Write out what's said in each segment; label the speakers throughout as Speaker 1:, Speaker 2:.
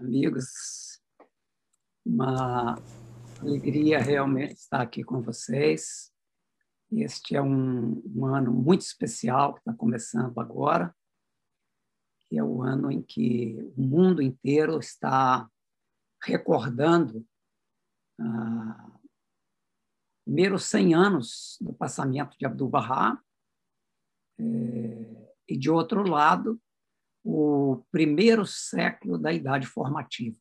Speaker 1: amigos. Uma alegria realmente estar aqui com vocês. Este é um, um ano muito especial que está começando agora, que é o ano em que o mundo inteiro está recordando ah, primeiros 100 anos do passamento de Abdu'l-Bahá, é, e, de outro lado, o primeiro século da Idade Formativa.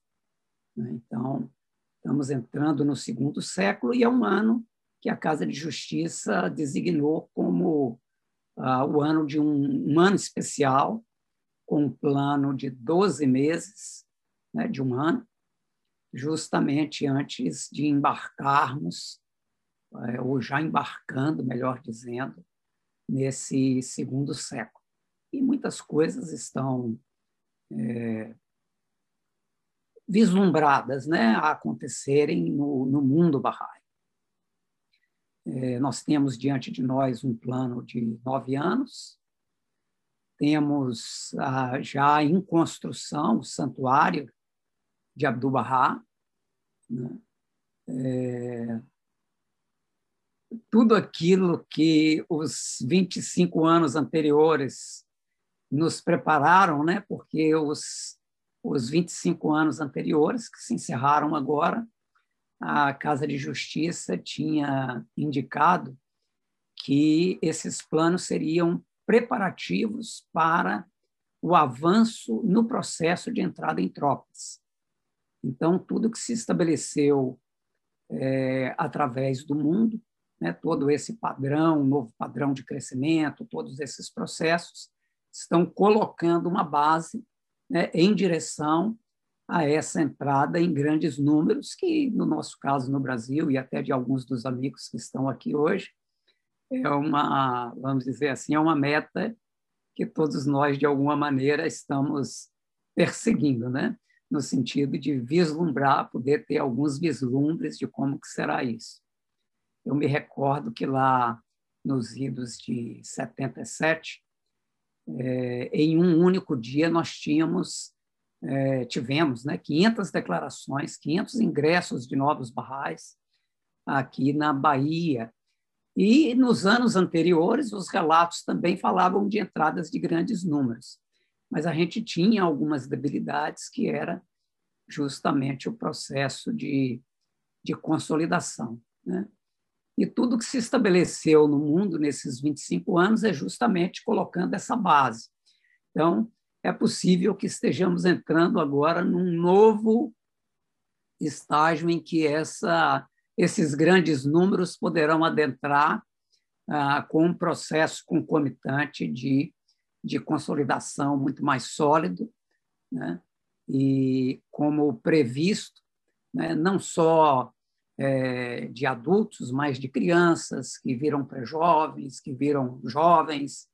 Speaker 1: Né? Então, estamos entrando no segundo século e é um ano que a Casa de Justiça designou como uh, o ano de um, um, ano especial, com um plano de 12 meses, né, de um ano, justamente antes de embarcarmos, uh, ou já embarcando, melhor dizendo, nesse segundo século e muitas coisas estão é, vislumbradas né, a acontecerem no, no mundo Bahá'í. É, nós temos diante de nós um plano de nove anos, temos já em construção o santuário de Abdu'l-Bahá, né? é, tudo aquilo que os 25 anos anteriores nos prepararam, né? porque os, os 25 anos anteriores, que se encerraram agora, a Casa de Justiça tinha indicado que esses planos seriam preparativos para o avanço no processo de entrada em tropas. Então, tudo que se estabeleceu é, através do mundo, né, todo esse padrão, novo padrão de crescimento, todos esses processos, estão colocando uma base né, em direção a essa entrada em grandes números, que, no nosso caso, no Brasil, e até de alguns dos amigos que estão aqui hoje, é uma, vamos dizer assim, é uma meta que todos nós, de alguma maneira, estamos perseguindo, né? no sentido de vislumbrar, poder ter alguns vislumbres de como que será isso. Eu me recordo que lá nos idos de 77, é, em um único dia nós tínhamos é, tivemos né, 500 declarações, 500 ingressos de novos barrais aqui na Bahia. E nos anos anteriores, os relatos também falavam de entradas de grandes números. Mas a gente tinha algumas debilidades, que era justamente o processo de, de consolidação. Né? E tudo que se estabeleceu no mundo nesses 25 anos é justamente colocando essa base. Então, é possível que estejamos entrando agora num novo estágio em que essa, esses grandes números poderão adentrar ah, com um processo concomitante de, de consolidação muito mais sólido, né? e como previsto, né? não só é, de adultos, mas de crianças que viram pré-jovens, que viram jovens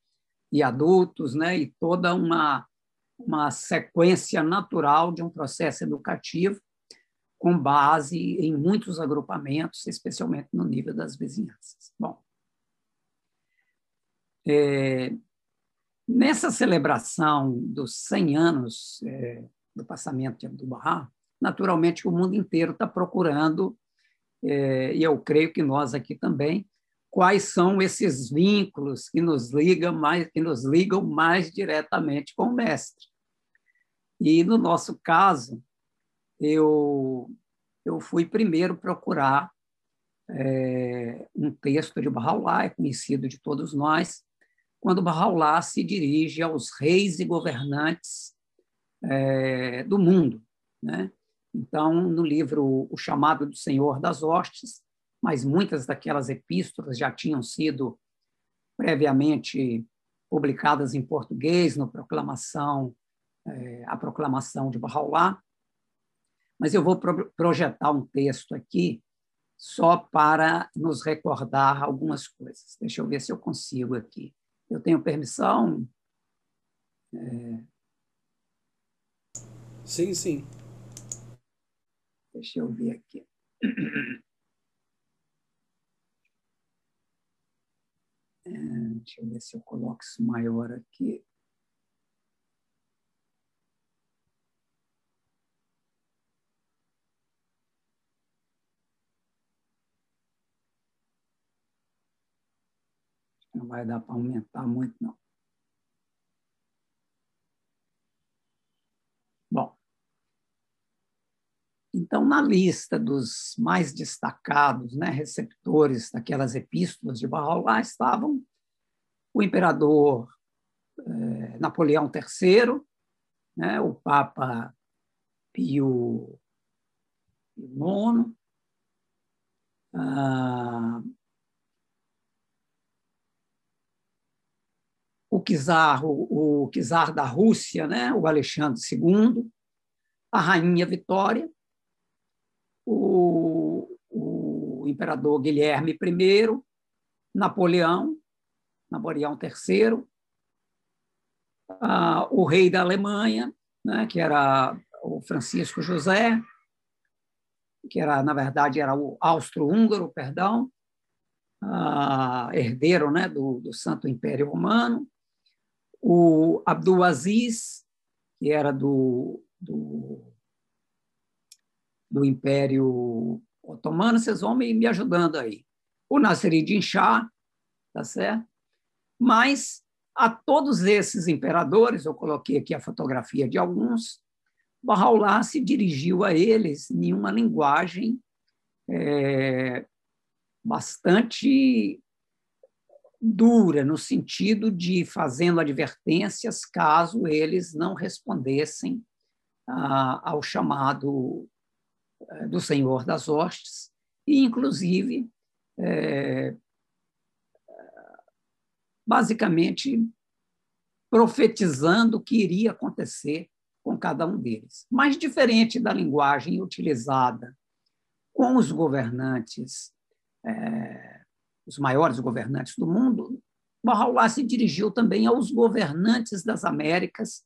Speaker 1: e adultos, né? e toda uma, uma sequência natural de um processo educativo com base em muitos agrupamentos, especialmente no nível das vizinhanças. Bom, é, nessa celebração dos 100 anos é, do passamento de Abdu'l-Bahá, naturalmente o mundo inteiro está procurando e eu creio que nós aqui também, quais são esses vínculos que nos ligam mais, que nos ligam mais diretamente com o mestre. E no nosso caso, eu eu fui primeiro procurar é, um texto de Bahá'u'lláh, é conhecido de todos nós, quando Bahá'u'lláh se dirige aos reis e governantes é, do mundo, né? Então, no livro O Chamado do Senhor das Hostes, mas muitas daquelas epístolas já tinham sido previamente publicadas em português no proclamação é, a proclamação de Bahá'u'lláh, mas eu vou pro projetar um texto aqui só para nos recordar algumas coisas. Deixa eu ver se eu consigo aqui. Eu tenho permissão? É...
Speaker 2: Sim, sim.
Speaker 1: Deixa eu ver aqui. É, deixa eu ver se eu coloco isso maior aqui. Não vai dar para aumentar muito, não. Então, na lista dos mais destacados né, receptores daquelas epístolas de Bahá'u'lláh estavam o imperador eh, Napoleão III, né, o Papa Pio IX, ah, o czar, o, o czar da Rússia, né, o Alexandre II, a rainha Vitória, o, o imperador Guilherme I, Napoleão, Napoleão III, ah, o rei da Alemanha, né, que era o Francisco José, que era na verdade era o austro-húngaro, perdão, ah, herdeiro né, do, do Santo Império Romano, o Abdul Aziz, que era do, do, do Império Otomano, vocês vão me, me ajudando aí. O Nasseridin Shah, tá certo? Mas a todos esses imperadores, eu coloquei aqui a fotografia de alguns, Bahá'u'lláh se dirigiu a eles em uma linguagem é, bastante dura, no sentido de fazendo advertências caso eles não respondessem ah, ao chamado do Senhor das Hostes, e, inclusive, é, basicamente profetizando o que iria acontecer com cada um deles. Mas, diferente da linguagem utilizada com os governantes é, os maiores governantes do mundo, Bahá'u'lláh se dirigiu também aos governantes das Américas,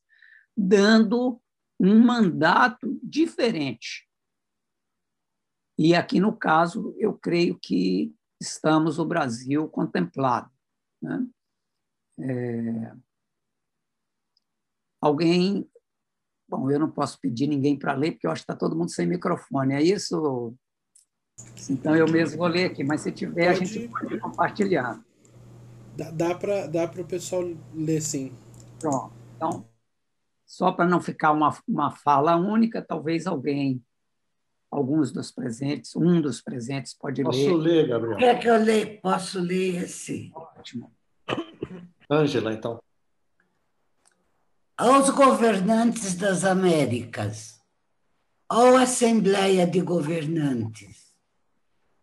Speaker 1: dando um mandato diferente. E aqui, no caso, eu creio que estamos o Brasil contemplado. Né? É... Alguém. Bom, eu não posso pedir ninguém para ler, porque eu acho que está todo mundo sem microfone. É isso, então eu mesmo vou ler aqui, mas se tiver, pode... a gente pode compartilhar.
Speaker 2: Dá, dá para dá o pessoal ler sim.
Speaker 1: Pronto. Então, só para não ficar uma, uma fala única, talvez alguém, alguns dos presentes, um dos presentes pode
Speaker 3: Posso
Speaker 1: ler.
Speaker 3: Posso ler, Gabriel?
Speaker 4: Quer que eu leia? Posso ler esse?
Speaker 1: Ótimo.
Speaker 3: Ângela, então.
Speaker 4: Aos governantes das Américas, ó Assembleia de Governantes,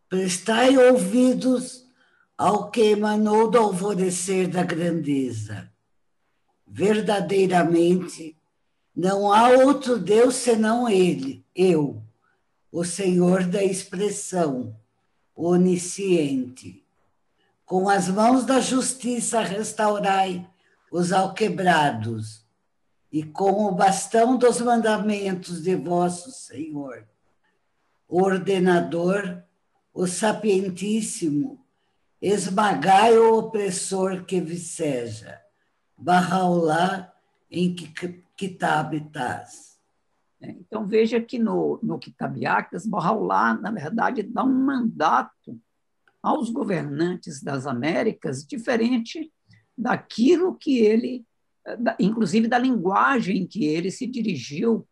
Speaker 4: Prestai ouvidos ao que emanou do alvorecer da grandeza. Verdadeiramente, não há outro Deus senão Ele, eu, o Senhor da expressão, onisciente. Com as mãos da justiça restaurai os alquebrados, e com o bastão dos mandamentos de vosso Senhor, ordenador o sapientíssimo, esmagai o opressor que viceja. Barraulá em Kitab Taz.
Speaker 1: É, então veja que no, no Kitab Actas, Barraulá, na verdade, dá um mandato aos governantes das Américas diferente daquilo que ele, inclusive da linguagem que ele se dirigiu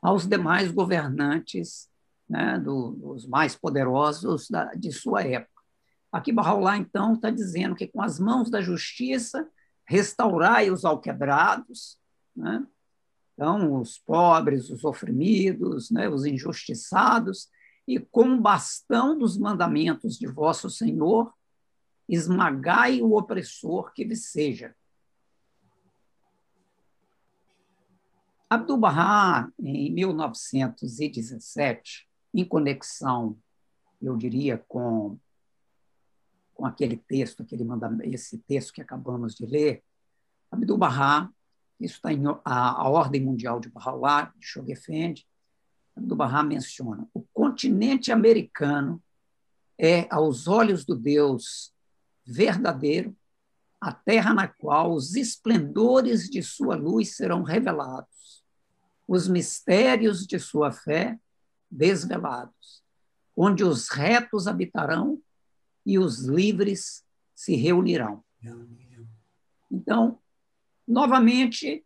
Speaker 1: aos demais governantes né, do, dos mais poderosos da, de sua época. Aqui Bahá'u'lláh, então, está dizendo que com as mãos da justiça restaurai os alquebrados, né? Então, os pobres, os oprimidos, né, os injustiçados, e com o bastão dos mandamentos de vosso Senhor, esmagai o opressor que vos seja. Abdu'l-Bahá, em 1917, em conexão, eu diria, com, com aquele texto, aquele mandamento, esse texto que acabamos de ler, Abdu'l-Bahá, isso está em a, a Ordem Mundial de Baha'u'lláh, de Shogefendi, Abdu'l-Bahá menciona, o continente americano é, aos olhos do Deus verdadeiro, a terra na qual os esplendores de sua luz serão revelados, os mistérios de sua fé desvelados, onde os retos habitarão e os livres se reunirão. Então, novamente,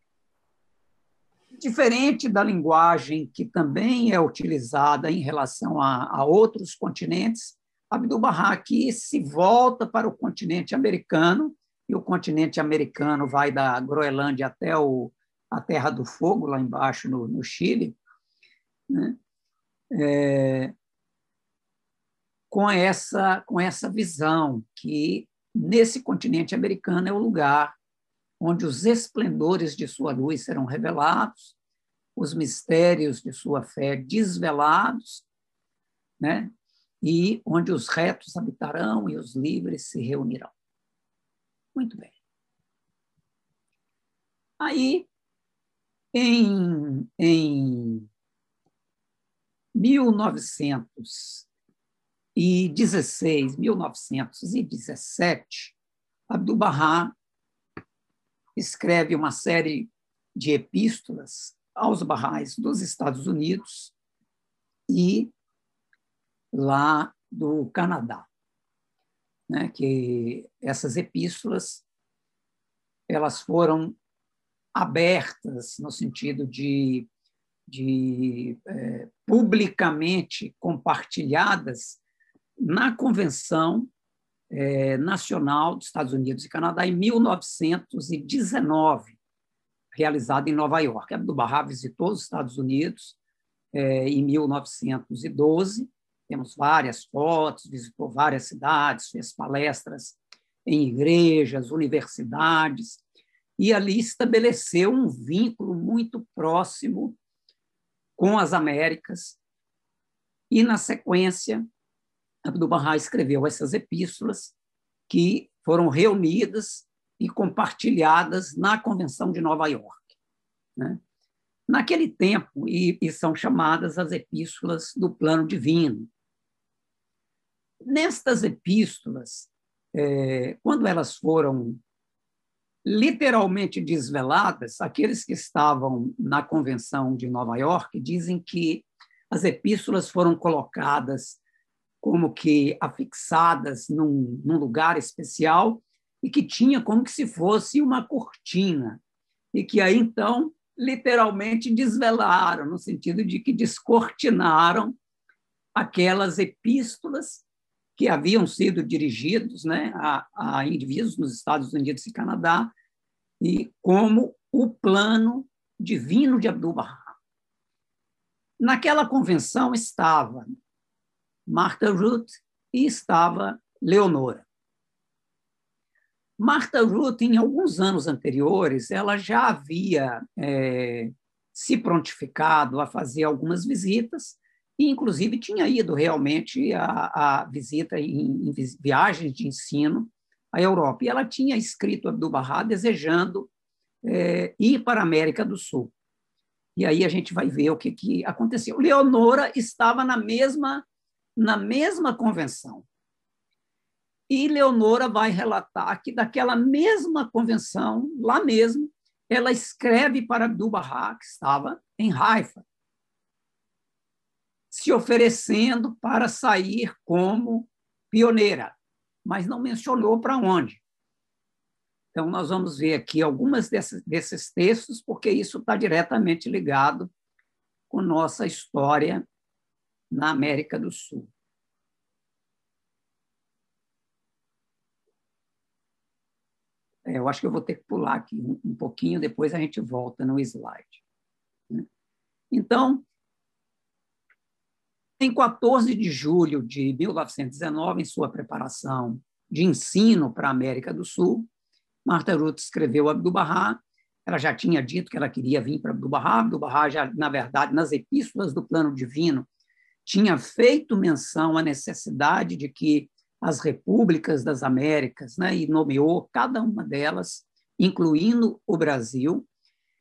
Speaker 1: diferente da linguagem que também é utilizada em relação a, a outros continentes, Abdu'l-Bahá aqui se volta para o continente americano, e o continente americano vai da Groenlândia até o, a Terra do Fogo, lá embaixo no, no Chile, né? é, com, essa, com essa visão que nesse continente americano é o lugar onde os esplendores de sua luz serão revelados, os mistérios de sua fé desvelados, né? e onde os retos habitarão e os livres se reunirão. Muito bem. Aí, em, em 1916, 1917, Abdu'l-Bahá escreve uma série de epístolas aos barrais dos Estados Unidos e lá do Canadá, né? Que essas epístolas elas foram abertas no sentido de, de é, publicamente compartilhadas na convenção é, Nacional dos Estados Unidos e Canadá em 1919, realizada em Nova York. Abdu'l-Bahá visitou os Estados Unidos é, em 1912, temos várias fotos, visitou várias cidades, fez palestras em igrejas, universidades, e ali estabeleceu um vínculo muito próximo com as Américas. E, na sequência, Abdu'l-Bahá escreveu essas epístolas que foram reunidas e compartilhadas na Convenção de Nova York. Né? Naquele tempo, e, e são chamadas as epístolas do plano divino. Nestas epístolas, é, quando elas foram literalmente desveladas, aqueles que estavam na Convenção de Nova York dizem que as epístolas foram colocadas como que afixadas num, num lugar especial e que tinha como que se fosse uma cortina e que aí então literalmente desvelaram no sentido de que descortinaram aquelas epístolas que haviam sido dirigidos né, a, a indivíduos nos Estados Unidos e Canadá e como o plano divino de Abdu'l-Bahá. Naquela convenção estava Martha Ruth e estava Leonora. Martha Ruth, em alguns anos anteriores, ela já havia é, se prontificado a fazer algumas visitas e, inclusive, tinha ido realmente a, a visita em, em, viagens de ensino à Europa. E ela tinha escrito Abdu'l-Bahá desejando é, ir para a América do Sul. E aí a gente vai ver o que, que aconteceu. Leonora estava na mesma na mesma convenção. E Leonora vai relatar que daquela mesma convenção, lá mesmo, ela escreve para Abdu'l-Bahá, que estava em Haifa, se oferecendo para sair como pioneira, mas não mencionou para onde. Então, nós vamos ver aqui algumas desses, desses textos, porque isso está diretamente ligado com nossa história na América do Sul. É, eu acho que eu vou ter que pular aqui um, um pouquinho, depois a gente volta no slide. Né? Então, em 14 de julho de 1919, em sua preparação de ensino para a América do Sul, Marta Ruth escreveu Abdu'l-Bahá. Ela já tinha dito que ela queria vir para Abdu'l-Bahá. Abdu'l-Bahá, já, na verdade, nas epístolas do plano divino, tinha feito menção à necessidade de que as repúblicas das Américas, né, e nomeou cada uma delas, incluindo o Brasil.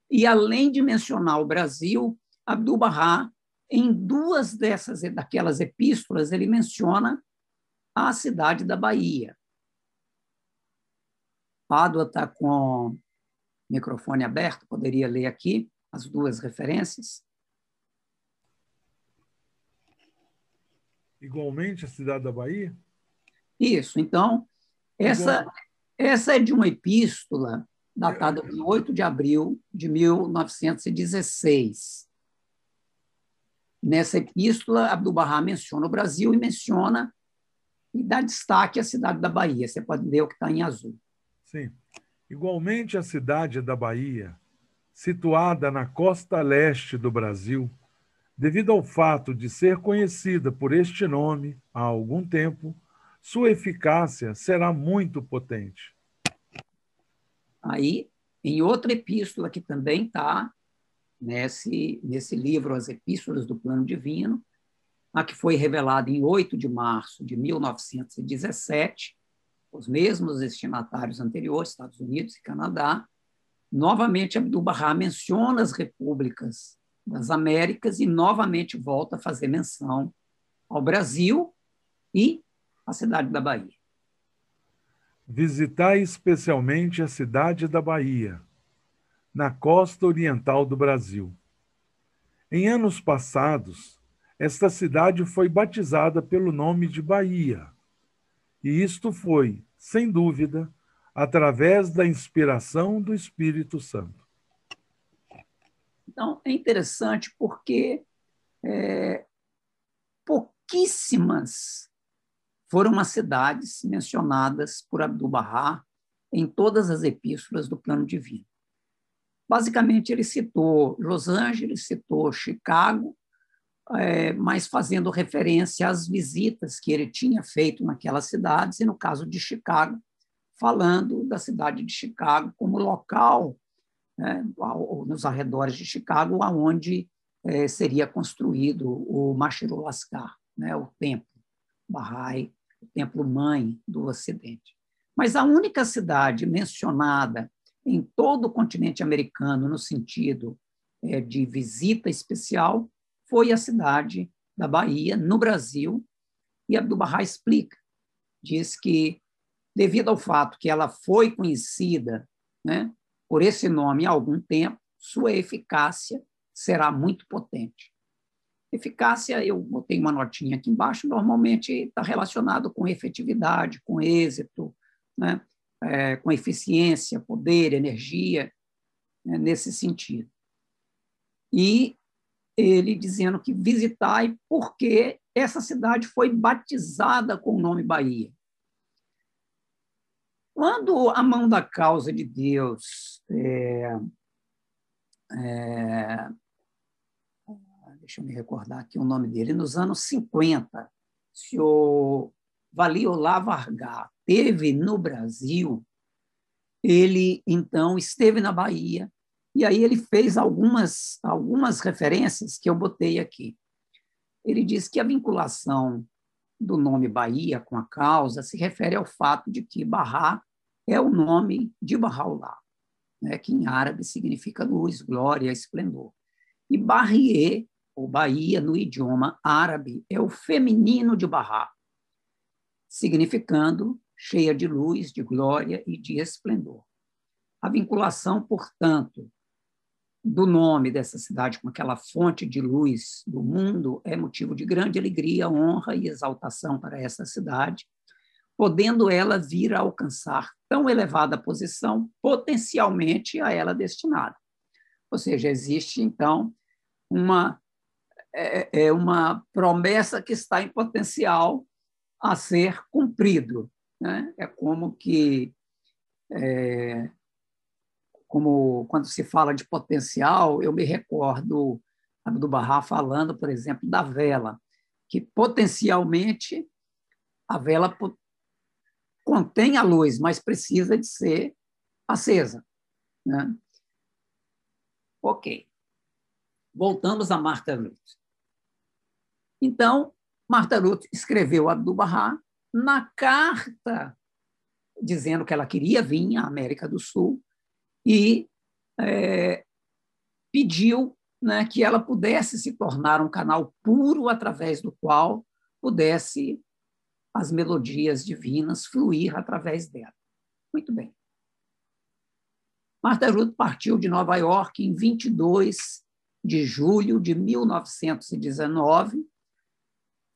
Speaker 1: E, além de mencionar o Brasil, Abdu'l-Bahá, em duas dessas daquelas epístolas, ele menciona a cidade da Bahia. Pádua está com o microfone aberto, poderia ler aqui as duas referências.
Speaker 5: Igualmente a cidade da Bahia?
Speaker 1: Isso. Então, essa, Essa é de uma epístola datada de 8 de abril de 1916. Nessa epístola, Abdu'l-Bahá menciona o Brasil e menciona e dá destaque à cidade da Bahia. Você pode ler o que está em azul.
Speaker 5: Sim. Igualmente, a cidade da Bahia, situada na costa leste do Brasil, devido ao fato de ser conhecida por este nome há algum tempo, sua eficácia será muito potente.
Speaker 1: Aí, em outra epístola que também está nesse, nesse livro, As Epístolas do Plano Divino, a que foi revelada em 8 de março de 1917, os mesmos destinatários anteriores, Estados Unidos e Canadá, novamente Abdu'l-Bahá menciona as repúblicas das Américas e novamente volta a fazer menção ao Brasil e à cidade da Bahia.
Speaker 5: Visitai especialmente a cidade da Bahia, na costa oriental do Brasil. Em anos passados, esta cidade foi batizada pelo nome de Bahia. E isto foi, sem dúvida, através da inspiração do Espírito Santo.
Speaker 1: Então, é interessante porque é, pouquíssimas foram as cidades mencionadas por Abdu'l-Bahá em todas as epístolas do plano divino. Basicamente, ele citou Los Angeles, citou Chicago, é, mas fazendo referência às visitas que ele tinha feito naquelas cidades, e no caso de Chicago, falando da cidade de Chicago como local, né, nos arredores de Chicago, aonde é, seria construído o Mashiru Lascar, né, o templo Bahá'í, o templo mãe do Ocidente. Mas a única cidade mencionada em todo o continente americano no sentido é, de visita especial foi a cidade da Bahia, no Brasil, e Abdu'l-Bahá explica, diz que, devido ao fato que ela foi conhecida né, por esse nome há algum tempo, sua eficácia será muito potente. Eficácia, eu botei uma notinha aqui embaixo, normalmente está relacionado com efetividade, com êxito, né? É, com eficiência, poder, energia, né? nesse sentido. E ele dizendo que visitai porque essa cidade foi batizada com o nome Bahia. Quando a mão da causa de Deus é, é, deixa eu me recordar aqui o nome dele, nos anos 50, se o Valiolá Vargar teve no Brasil, ele então esteve na Bahia, e aí ele fez algumas, algumas referências que eu botei aqui. Ele diz que a vinculação do nome Bahia com a causa se refere ao fato de que Bahá é o nome de Bahá'u'lláh, né, que em árabe significa luz, glória, esplendor. E Bahie ou Bahia, no idioma árabe, é o feminino de Bahá, significando cheia de luz, de glória e de esplendor. A vinculação, portanto, do nome dessa cidade com aquela fonte de luz do mundo é motivo de grande alegria, honra e exaltação para essa cidade, podendo ela vir a alcançar tão elevada posição potencialmente a ela destinada. Ou seja, existe então uma é, é uma promessa que está em potencial a ser cumprido. Né? É como que, é, como quando se fala de potencial, eu me recordo do Barra falando, por exemplo, da vela, que potencialmente a vela contém a luz, mas precisa de ser acesa. Né? Ok. Voltamos a Marta Ruth. Então, Marta Ruth escreveu a Abdu'l-Bahá na carta dizendo que ela queria vir à América do Sul e é, pediu né, que ela pudesse se tornar um canal puro através do qual pudesse as melodias divinas fluir através dela. Muito bem. Marta Ruth partiu de Nova York em 22 de julho de 1919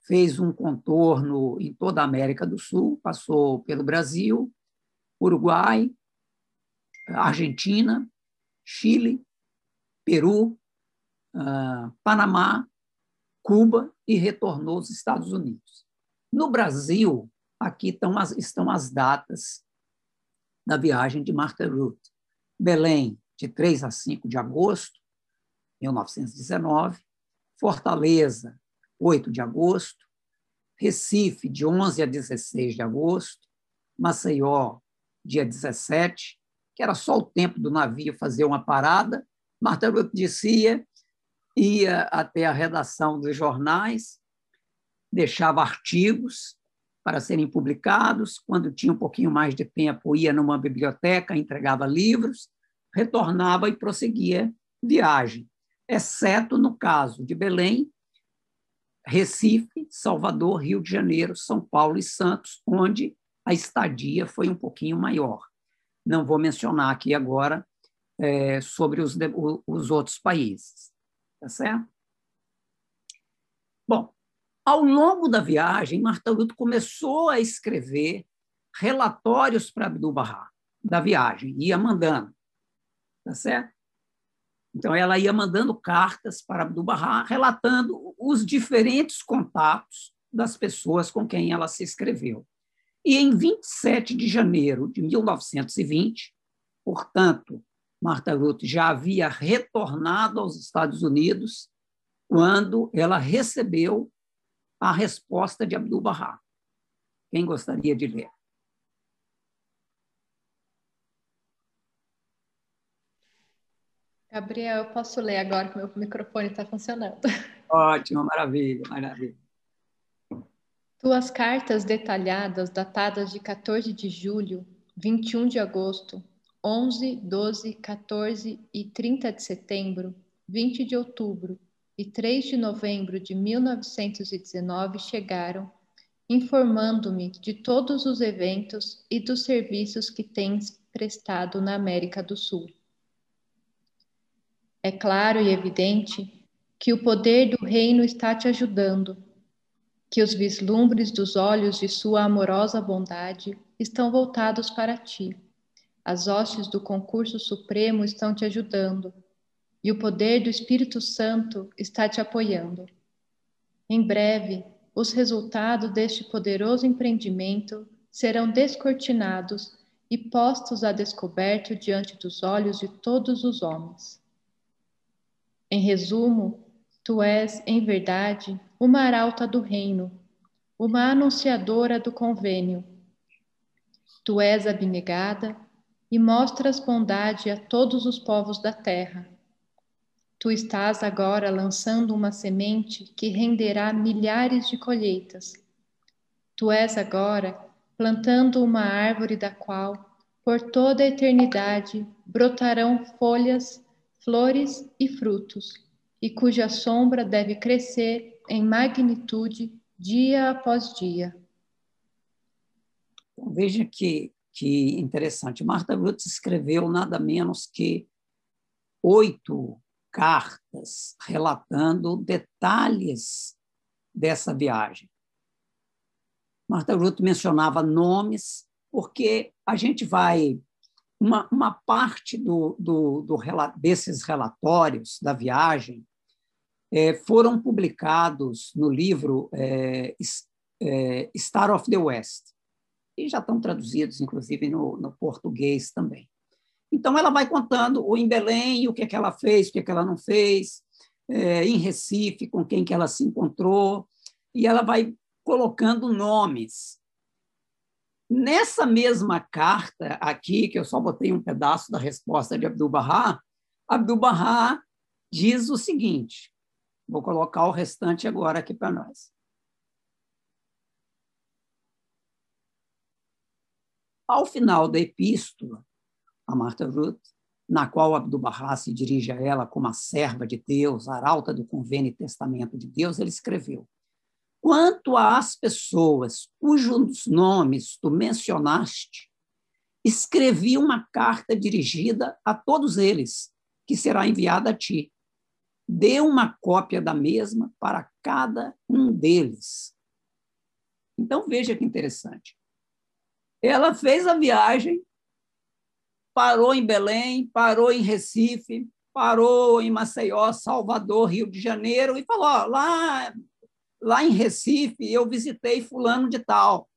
Speaker 1: fez um contorno em toda a América do Sul, passou pelo Brasil, Uruguai, Argentina, Chile, Peru, uh, Panamá, Cuba e retornou aos Estados Unidos. No Brasil, aqui estão as, estão as datas da viagem de Martha Ruth. Belém, de 3 a 5 de agosto, 1919. Fortaleza, 8 de agosto. Recife, de 11 a 16 de agosto. Maceió, dia 17, que era só o tempo do navio fazer uma parada. Marta Ruth descia, ia até a redação dos jornais, deixava artigos para serem publicados. Quando tinha um pouquinho mais de tempo, ia numa biblioteca, entregava livros, retornava e prosseguia viagem, exceto no caso de Belém, Recife, Salvador, Rio de Janeiro, São Paulo e Santos, onde a estadia foi um pouquinho maior. Não vou mencionar aqui agora é, sobre os, os outros países. Tá certo? Bom, ao longo da viagem, Marta Luto começou a escrever relatórios para Abdu'l-Bahá da viagem, ia mandando, tá certo? Então, ela ia mandando cartas para Abdu'l-Bahá, relatando os diferentes contatos das pessoas com quem ela se escreveu. E em 27 de janeiro de 1920, portanto, Martha Ruth já havia retornado aos Estados Unidos quando ela recebeu a resposta de Abdu'l-Bahá. Quem gostaria de ler?
Speaker 6: Gabriel, eu posso ler agora que meu microfone está funcionando.
Speaker 1: Ótimo, maravilha, maravilha.
Speaker 6: Tuas cartas detalhadas, datadas de 14 de julho, 21 de agosto, 11, 12, 14 e 30 de setembro, 20 de outubro e 3 de novembro de 1919 chegaram, informando-me de todos os eventos e dos serviços que tens prestado na América do Sul. É claro e evidente que o poder do reino está te ajudando que os vislumbres dos olhos de sua amorosa bondade estão voltados para ti. As hostes do concurso supremo estão te ajudando, e o poder do Espírito Santo está te apoiando. Em breve, os resultados deste poderoso empreendimento serão descortinados e postos a descoberto diante dos olhos de todos os homens. Em resumo, tu és, em verdade, uma arauta do reino, uma anunciadora do convênio. Tu és abnegada e mostras bondade a todos os povos da terra. Tu estás agora lançando uma semente que renderá milhares de colheitas. Tu és agora plantando uma árvore da qual, por toda a eternidade, brotarão folhas, flores e frutos, e cuja sombra deve crescer em magnitude dia após dia.
Speaker 1: Então, veja que, que interessante. Marta Ruth escreveu nada menos que oito cartas relatando detalhes dessa viagem. Marta Ruth mencionava nomes, porque a gente vai. Uma, uma parte do, do, do, desses relatórios da viagem é, foram publicados no livro é, é, Star of the West, e já estão traduzidos, inclusive, no, no, português também. Então, ela vai contando o em Belém, o que, é que ela fez, o que, é que ela não fez, é, em Recife, com quem que ela se encontrou, e ela vai colocando nomes. Nessa mesma carta aqui, que eu só botei um pedaço da resposta de Abdu'l-Bahá, Abdu'l-Bahá diz o seguinte, Vou colocar o restante agora aqui para nós. Ao final da epístola, a Marta Ruth, na qual Abdu'l-Bahá se dirige a ela como a serva de Deus, arauta do convênio e testamento de Deus, ele escreveu: Quanto às pessoas cujos nomes tu mencionaste, escrevi uma carta dirigida a todos eles, que será enviada a ti dê uma cópia da mesma para cada um deles. Então, veja que interessante. Ela fez a viagem parou em Belém, parou em Recife, parou em Maceió, Salvador, Rio de Janeiro e falou: ó, lá, lá em Recife eu visitei fulano de tal.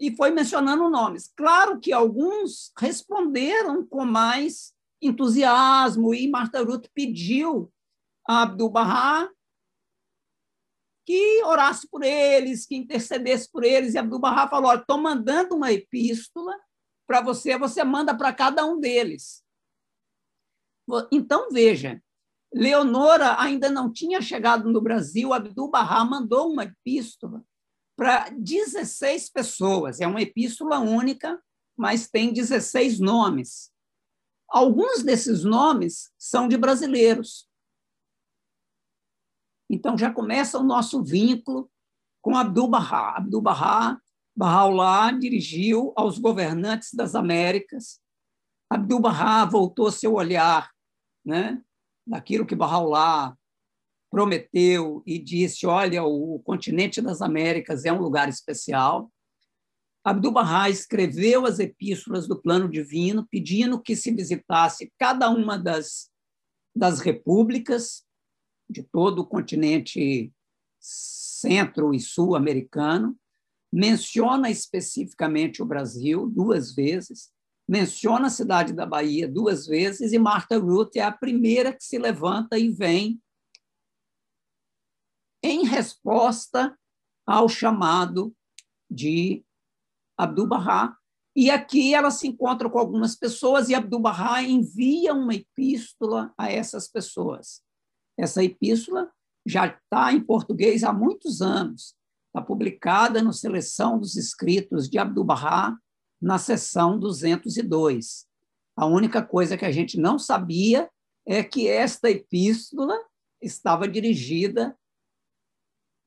Speaker 1: E foi mencionando nomes. Claro que alguns responderam com mais entusiasmo e Marta Ruth pediu Abdu'l-Bahá que orasse por eles, que intercedesse por eles. E Abdu'l-Bahá falou: estou mandando uma epístola para você, você manda para cada um deles. Então, veja, Leonora ainda não tinha chegado no Brasil, Abdu'l-Bahá mandou uma epístola para 16 pessoas. É uma epístola única, mas tem 16 nomes. Alguns desses nomes são de brasileiros. Então já começa o nosso vínculo com Abdu'l-Bahá. Abdu'l-Bahá, Bahá'u'lláh dirigiu aos governantes das Américas. Abdu'l-Bahá voltou seu olhar né, daquilo que Bahá'u'lláh prometeu e disse, olha, o continente das Américas é um lugar especial. Abdu'l-Bahá escreveu as epístolas do plano divino, pedindo que se visitasse cada uma das, das repúblicas de todo o continente centro e sul-americano, menciona especificamente o Brasil duas vezes, menciona a cidade da Bahia duas vezes, e Martha Ruth é a primeira que se levanta e vem em resposta ao chamado de Abdu'l-Bahá. E aqui ela se encontra com algumas pessoas e Abdu'l-Bahá envia uma epístola a essas pessoas. Essa epístola já está em português há muitos anos. Está publicada no Seleção dos Escritos de Abdu'l-Bahá, na seção 202. A única coisa que a gente não sabia é que esta epístola estava dirigida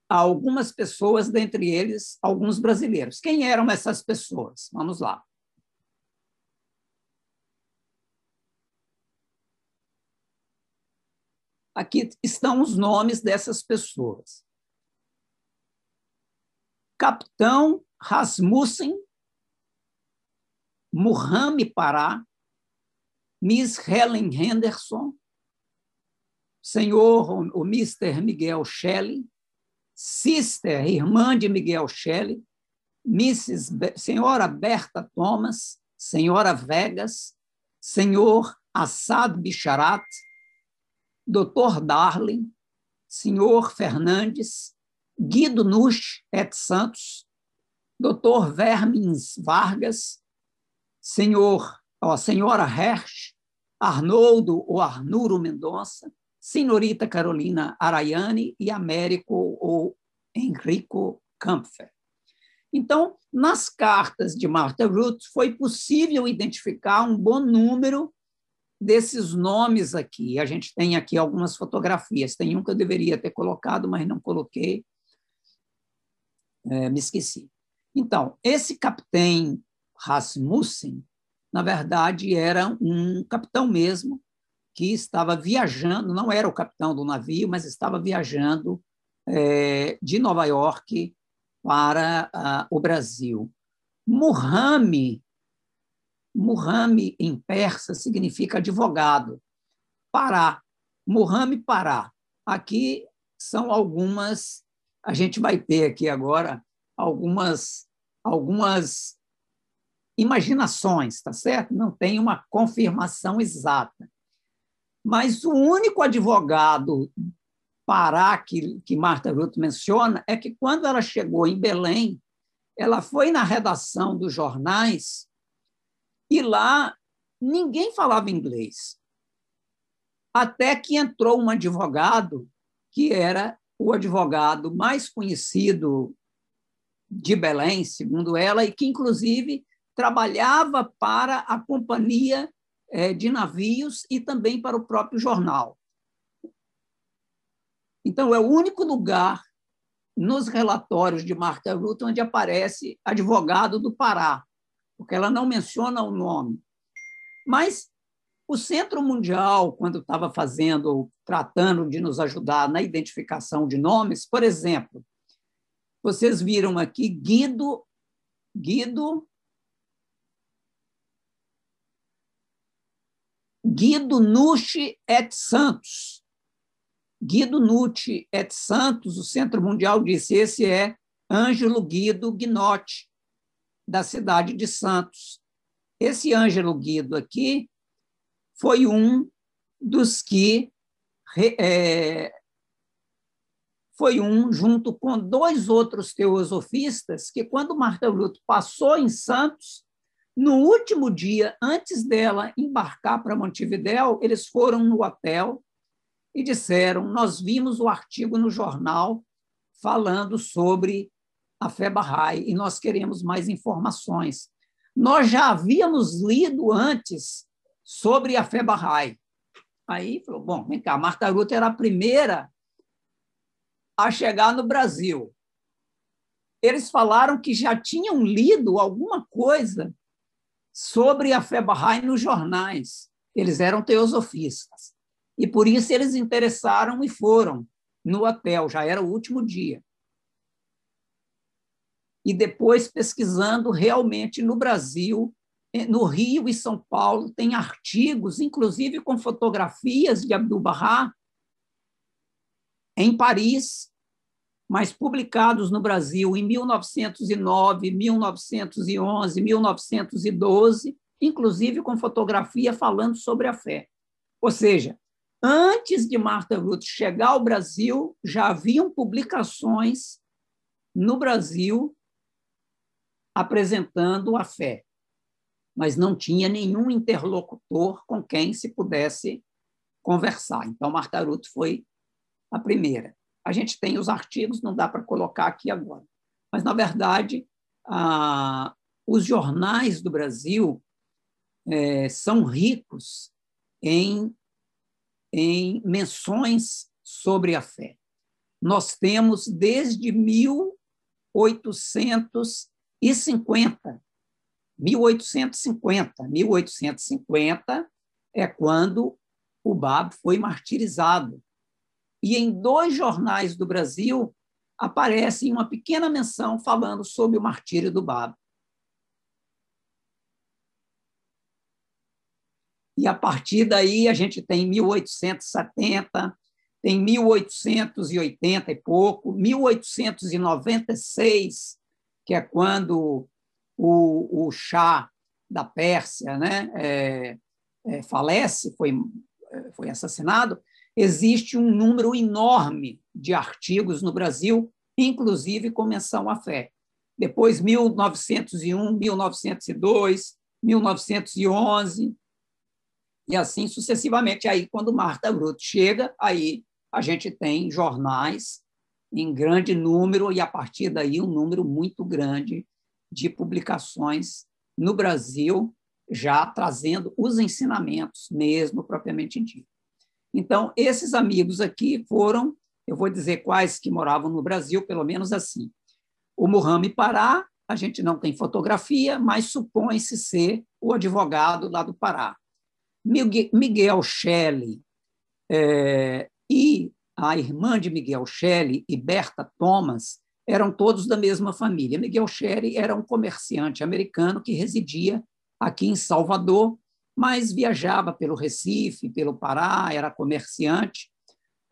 Speaker 1: a algumas pessoas, dentre eles alguns brasileiros. Quem eram essas pessoas? Vamos lá. Aqui estão os nomes dessas pessoas. Capitão Rasmussen Muhammad Pará, Miss Helen Henderson, senhor o Mr. Miguel Shelley, Sister, irmã de Miguel Shelley, Mrs. Be senhora Berta Thomas, senhora Vegas, senhor Assad Bicharat, Dr. Darling, senhor Fernandes, Guido Nusch et Santos, Dr. Vermins Vargas, senhor, ó, senhora Hersch, Arnoldo ou Arnuro Mendonça, senhorita Carolina Araiani e Américo ou Enrico Kampfer. Então, nas cartas de Martha Ruth, foi possível identificar um bom número desses nomes aqui. A gente tem aqui algumas fotografias. Tem um que eu deveria ter colocado, mas não coloquei. É, me esqueci. Então, esse capitão Rasmussen, na verdade, era um capitão mesmo que estava viajando, não era o capitão do navio, mas estava viajando é, de Nova York para uh, o Brasil. Muhammad Muhammad, em persa, significa advogado. Pará, Muhammad Pará. Aqui são algumas, a gente vai ter aqui agora algumas, algumas imaginações, tá certo? Não tem uma confirmação exata. Mas o único advogado Pará que, que Marta Ruth menciona é que quando ela chegou em Belém, ela foi na redação dos jornais e lá ninguém falava inglês. Até que entrou um advogado, que era o advogado mais conhecido de Belém, segundo ela, e que, inclusive, trabalhava para a companhia é, de navios e também para o próprio jornal. Então, é o único lugar nos relatórios de Marta Ruth onde aparece advogado do Pará porque ela não menciona o nome. Mas o Centro Mundial, quando estava fazendo, tratando de nos ajudar na identificação de nomes, por exemplo, vocês viram aqui Guido, Guido Guido Nucci et Santos. Guido Nucci et Santos, o Centro Mundial disse, esse é Ângelo Guido Gnotti, da cidade de Santos. Esse Ângelo Guido aqui foi um dos que é, foi um, junto com dois outros teosofistas, que, quando Marta Bruto passou em Santos, no último dia, antes dela embarcar para Montevidéu, eles foram no hotel e disseram: Nós vimos o artigo no jornal falando sobre a Bahá'í e nós queremos mais informações. Nós já havíamos lido antes sobre a Bahá'í. Aí falou: Bom, vem cá, Marta Ruth era a primeira a chegar no Brasil. Eles falaram que já tinham lido alguma coisa sobre a Bahá'í nos jornais. Eles eram teosofistas. E por isso eles interessaram e foram no hotel, já era o último dia. E depois pesquisando realmente no Brasil, eh, no Rio e São Paulo, tem artigos, inclusive com fotografias de Abdu'l-Bahá, em Paris, mas publicados no Brasil em 1909, 1911, 1912, inclusive com fotografia falando sobre a fé. Ou seja, antes de Martha Ruth chegar ao Brasil, já haviam publicações no Brasil apresentando a fé, mas não tinha nenhum interlocutor com quem se pudesse conversar. Então, Martha Ruth foi a primeira. A gente tem os artigos, não dá para colocar aqui agora. Mas, na verdade, ah, os jornais do Brasil é, são ricos em, em menções sobre a fé. Nós temos desde 1850, 1850, 1850 é quando o Bab foi martirizado. E em dois jornais do Brasil aparece uma pequena menção falando sobre o martírio do Babo. E a partir daí a gente tem 1870, tem 1880 e pouco, 1896, que é quando o, o chá da Pérsia né, é, é, falece, foi, foi assassinado, existe um número enorme de artigos no Brasil, inclusive com menção à fé. Depois, 1901, 1902, 1911, e assim sucessivamente. Aí, quando Marta Bruto chega, aí a gente tem jornais em grande número, e a partir daí um número muito grande de publicações no Brasil, já trazendo os ensinamentos mesmo propriamente dito. Então, esses amigos aqui foram, eu vou dizer quais que moravam no Brasil, pelo menos assim. O Mohamed Pará, a gente não tem fotografia, mas supõe-se ser o advogado lá do Pará. Miguel Shelley é, e a irmã de Miguel Shelley e Berta Thomas eram todos da mesma família. Miguel Shelley era um comerciante americano que residia aqui em Salvador mas viajava pelo Recife, pelo Pará, era comerciante.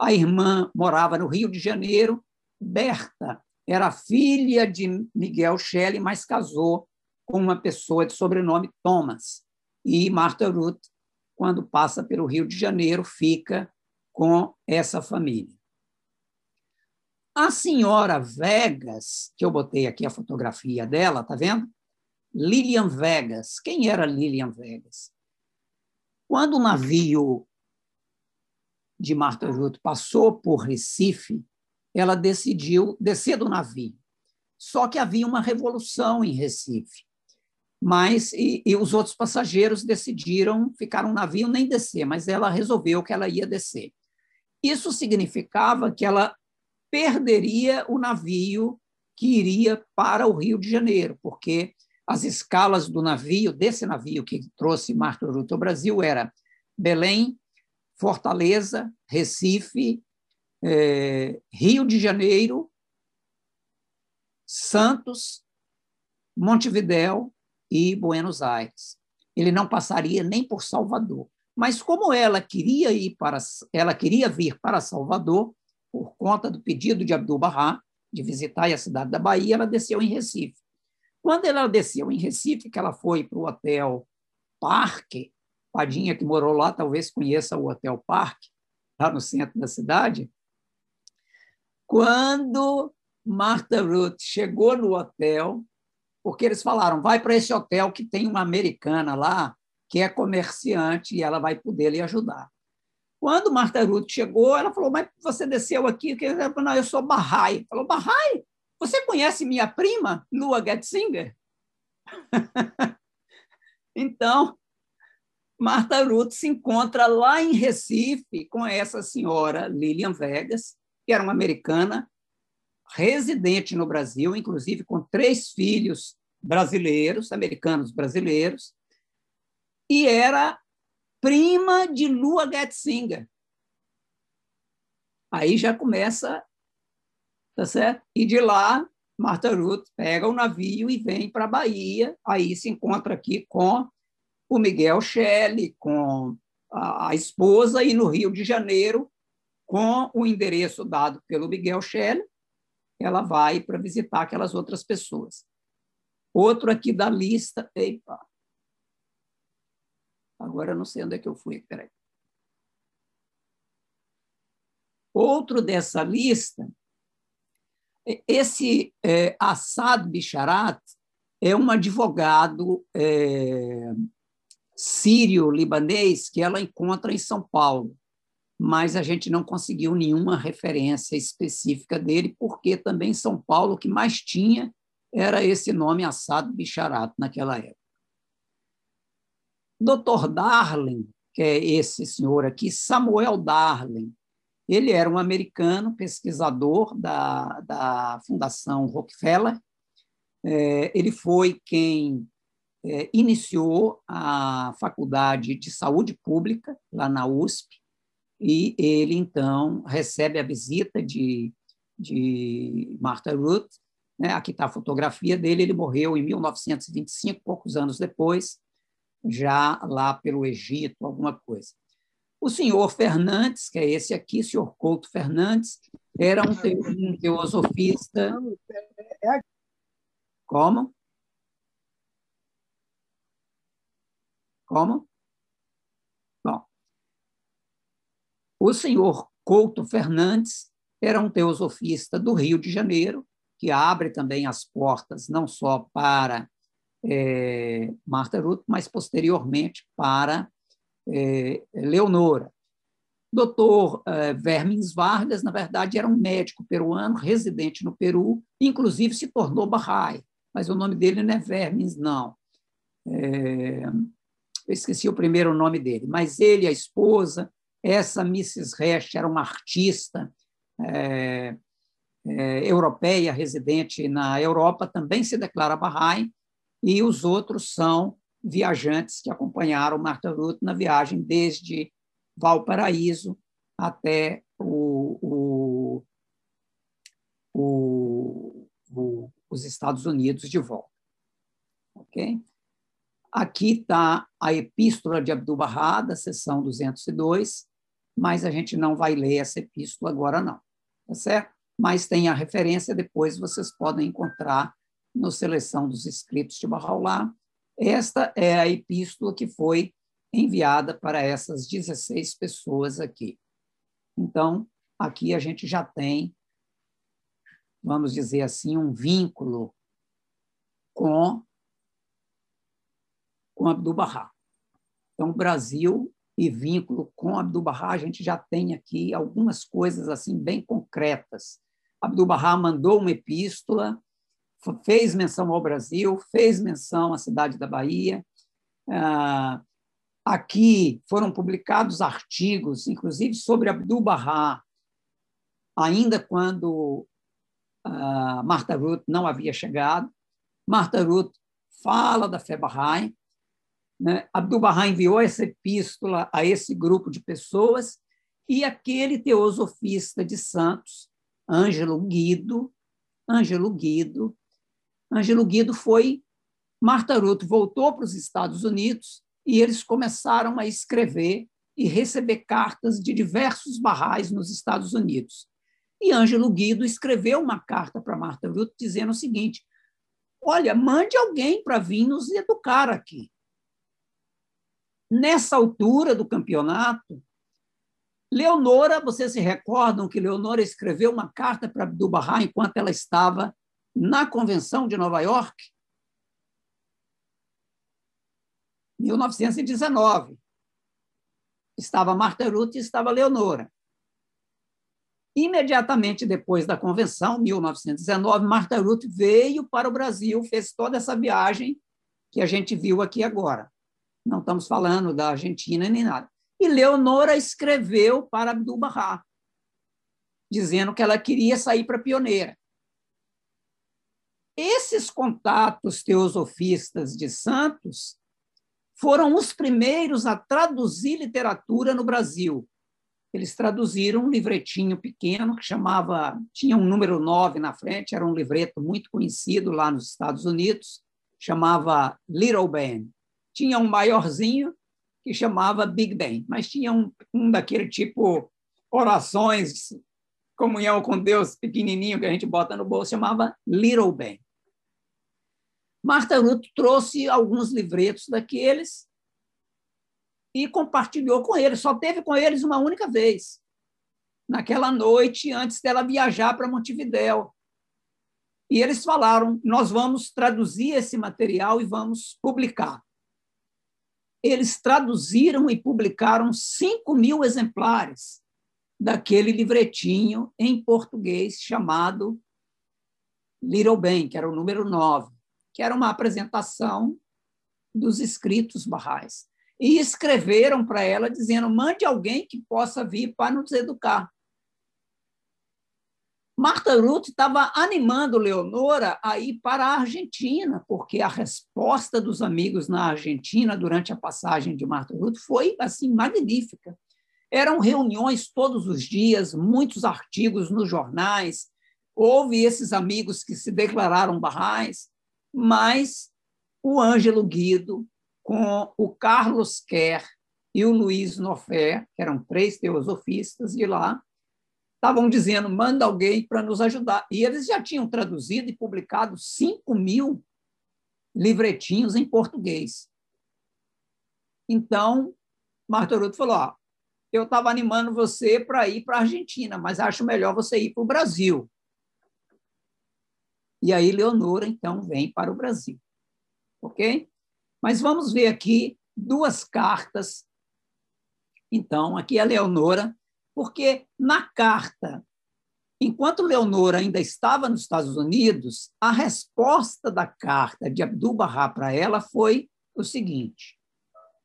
Speaker 1: A irmã morava no Rio de Janeiro. Berta era filha de Miguel Shelley, mas casou com uma pessoa de sobrenome Thomas. E Martha Ruth, quando passa pelo Rio de Janeiro, fica com essa família. A senhora Vegas, que eu botei aqui a fotografia dela, tá vendo? Lilian Vegas. Quem era Lilian Vegas? Quando o navio de Marta Juto passou por Recife, ela decidiu descer do navio. Só que havia uma revolução em Recife. Mas e, e os outros passageiros decidiram ficar no navio nem descer, mas ela resolveu que ela ia descer. Isso significava que ela perderia o navio que iria para o Rio de Janeiro, porque as escalas do navio, desse navio que trouxe Marco Ruto ao Brasil, era Belém, Fortaleza, Recife, eh, Rio de Janeiro, Santos, Montevidéu e Buenos Aires. Ele não passaria nem por Salvador. Mas como ela queria ir para ela queria vir para Salvador por conta do pedido de Abdul-Bahá de visitar a cidade da Bahia, ela desceu em Recife. Quando ela desceu em Recife, que ela foi para o hotel Parque, Padinha que morou lá talvez conheça o hotel Parque, lá no centro da cidade. Quando Martha Ruth chegou no hotel, porque eles falaram, vai para esse hotel que tem uma americana lá, que é comerciante, e ela vai poder lhe ajudar. Quando Martha Ruth chegou, ela falou, mas você desceu aqui? Falou, não, eu sou Bahá'í. Falou, Bahá'í? Você conhece minha prima, Lua Getzinger? então, Martha Ruth se encontra lá em Recife com essa senhora Lilian Vegas, que era uma americana residente no Brasil, inclusive com três filhos brasileiros, americanos brasileiros, e era prima de Lua Getzinger. Aí já começa, tá certo? E de lá, Martha Ruth pega o navio e vem para a Bahia, aí se encontra aqui com o Miguel Shelley, com a, a esposa, e no Rio de Janeiro, com o endereço dado pelo Miguel Shelley, ela vai para visitar aquelas outras pessoas. Outro aqui da lista. Epa. Agora eu não sei onde é que eu fui. Peraí. Outro dessa lista, esse é, Assad Bisharat é um advogado é, sírio-libanês que ela encontra em São Paulo mas a gente não conseguiu nenhuma referência específica dele, porque também São Paulo o que mais tinha era esse nome Assad Bicharat naquela época. Dr. Darling, que é esse senhor aqui, Samuel Darling, ele era um americano pesquisador da, da Fundação Rockefeller. É, ele foi quem é, iniciou a Faculdade de Saúde Pública, lá na USP, e ele, então, recebe a visita de, de Martha Ruth. Né? Aqui está a fotografia dele. Ele morreu em 1925, poucos anos depois, já lá pelo Egito, alguma coisa. O senhor Fernandes, que é esse aqui, senhor Couto Fernandes, era um, um teosofista. Como? Como? O senhor Couto Fernandes era um teosofista do Rio de Janeiro, que abre também as portas não só para é, Marta Ruth, mas posteriormente para é, Leonora. Doutor é, Vermes Vargas, na verdade, era um médico peruano residente no Peru, inclusive se tornou Bahá'í, mas o nome dele não é Vermes, não. É, eu esqueci o primeiro nome dele, mas ele, a esposa, essa Mrs. Resch era uma artista é, é, europeia, residente na Europa, também se declara Bahá'í, e os outros são viajantes que acompanharam Marta Ruth na viagem desde Valparaíso até o, o, o, os Estados Unidos de volta. Ok? Aqui está a Epístola de Abdu'l-Bahá, da seção 202, mas a gente não vai ler essa epístola agora, não. Tá certo? Mas tem a referência, depois vocês podem encontrar no Seleção dos Escritos de Bahá'u'lláh. Esta é a epístola que foi enviada para essas 16 pessoas aqui. Então, aqui a gente já tem, vamos dizer assim, um vínculo com, com Abdu'l-Bahá. Então, Brasil e vínculo com Abdu'l-Bahá, a gente já tem aqui algumas coisas assim bem concretas. Abdu'l-Bahá mandou uma epístola, fez menção ao Brasil, fez menção à cidade da Bahia. Ah, aqui foram publicados artigos, inclusive sobre Abdu'l-Bahá, ainda quando ah, Marta Ruth não havia chegado. Marta Ruth fala da fé Bahá'í, né? Abdu'l-Bahá enviou essa epístola a esse grupo de pessoas e aquele teosofista de Santos, Ângelo Guido, Ângelo Guido, Ângelo Guido foi Marta Ruth voltou para os Estados Unidos e eles começaram a escrever e receber cartas de diversos barrais nos Estados Unidos. E Ângelo Guido escreveu uma carta para Marta Ruth dizendo o seguinte: Olha, mande alguém para vir nos educar aqui. Nessa altura do campeonato, Leonora, vocês se recordam que Leonora escreveu uma carta para Abdu'l-Bahá enquanto ela estava na Convenção de Nova York? 1919. Estava Marta Ruth e estava Leonora. Imediatamente depois da convenção, 1919, Marta Ruth veio para o Brasil, fez toda essa viagem que a gente viu aqui agora. Não estamos falando da Argentina nem nada. E Leonora escreveu para Abdu'l-Bahá, dizendo que ela queria sair para pioneira. Esses contatos teosofistas de Santos foram os primeiros a traduzir literatura no Brasil. Eles traduziram um livretinho pequeno que chamava, tinha um número 9 na frente, era um livreto muito conhecido lá nos Estados Unidos, chamava Little Ben. Tinha um maiorzinho que chamava Big Ben, mas tinha um, um daquele tipo orações, comunhão com Deus pequenininho que a gente bota no bolso, chamava Little Ben. Marta Ruth trouxe alguns livretos daqueles e compartilhou com eles. Só teve com eles uma única vez, naquela noite antes dela viajar para Montevidéu. E eles falaram: nós vamos traduzir esse material e vamos publicar. Eles traduziram e publicaram 5 mil exemplares daquele livretinho em português chamado Little Ben, que era o número 9 que era uma apresentação dos escritos barrais. E escreveram para ela dizendo: mande alguém que possa vir para nos educar. Marta Ruth estava animando Leonora a ir para a Argentina, porque a resposta dos amigos na Argentina durante a passagem de Marta Ruth foi assim magnífica. Eram reuniões todos os dias, muitos artigos nos jornais. Houve esses amigos que se declararam barrais mas o Ângelo Guido, com o Carlos Kerr e o Luiz Nofé, que eram três teosofistas de lá, estavam dizendo: manda alguém para nos ajudar. E eles já tinham traduzido e publicado 5 mil livretinhos em português. Então, Martoruto falou: ó, eu estava animando você para ir para a Argentina, mas acho melhor você ir para o Brasil. E aí Leonora, então, vem para o Brasil. Ok? Mas vamos ver aqui duas cartas. Então, aqui é a Leonora, porque na carta, enquanto Leonora ainda estava nos Estados Unidos, a resposta da carta de Abdu'l-Bahá para ela foi o seguinte.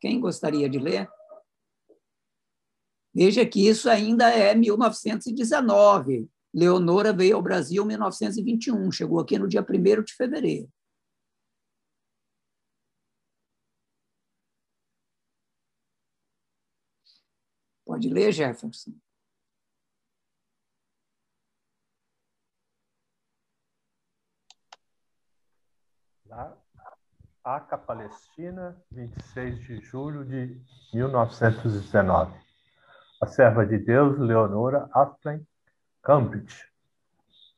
Speaker 1: Quem gostaria de ler? Veja que isso ainda é 1919. Leonora veio ao Brasil em 1921, chegou aqui no dia 1 de fevereiro. Pode ler, Jefferson.
Speaker 7: Aca, Palestina, 26 de julho de 1919. A serva de Deus, Leonora Asplen, Cambridge,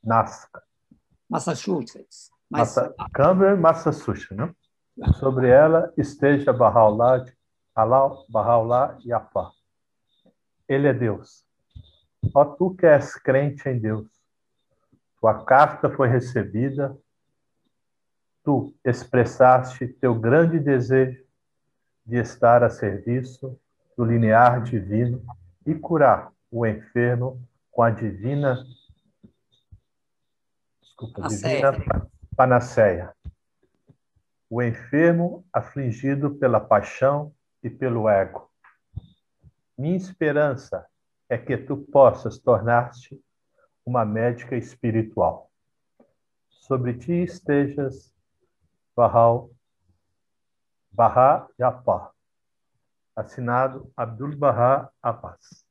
Speaker 7: NASCA.
Speaker 1: Massachusetts.
Speaker 7: Massa, Cambridge, Massachusetts, né? Sobre ela esteja Bahá'u'lláh, Allah, Bahá'u'lláh Yafá. Ele é Deus. Ó tu que és crente em Deus, tua carta foi recebida, tu expressaste teu grande desejo de estar a serviço do linear divino e curar o enfermo com a divina, desculpa, divina panaceia. O enfermo afligido pela paixão e pelo ego. Minha esperança é que tu possas tornar-te uma médica espiritual. Sobre ti estejas Bahal, Bahá Yapá. Assinado Abdul Bahá Abbas.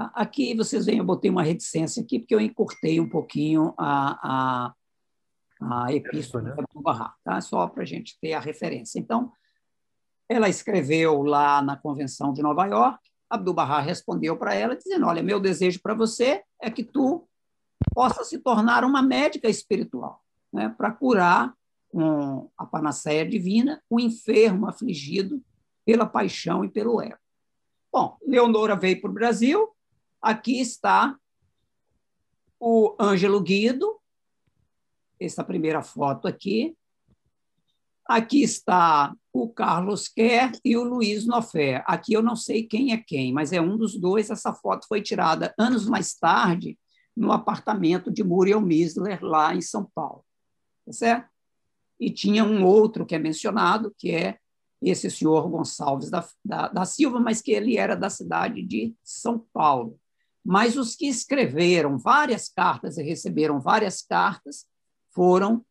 Speaker 1: Tá? Aqui vocês veem, eu botei uma reticência aqui, porque eu encurtei um pouquinho a, a, a epístola do Barra, tá? só para a gente ter a referência. Então, ela escreveu lá na Convenção de Nova York, Abdu'l-Bahá respondeu para ela, dizendo, olha, meu desejo para você é que tu possa se tornar uma médica espiritual, né, para curar com a panaceia divina o enfermo afligido pela paixão e pelo ego. Bom, Leonora veio para o Brasil, aqui está o Ângelo Guido, essa primeira foto aqui. Aqui está o Carlos Kerr e o Luiz Nofé. Aqui eu não sei quem é quem, mas é um dos dois. Essa foto foi tirada anos mais tarde no apartamento de Muriel Misler, lá em São Paulo. Tá certo? E tinha um outro que é mencionado, que é esse senhor Gonçalves da, da, da Silva, mas que ele era da cidade de São Paulo. Mas os que escreveram várias cartas e receberam várias cartas foram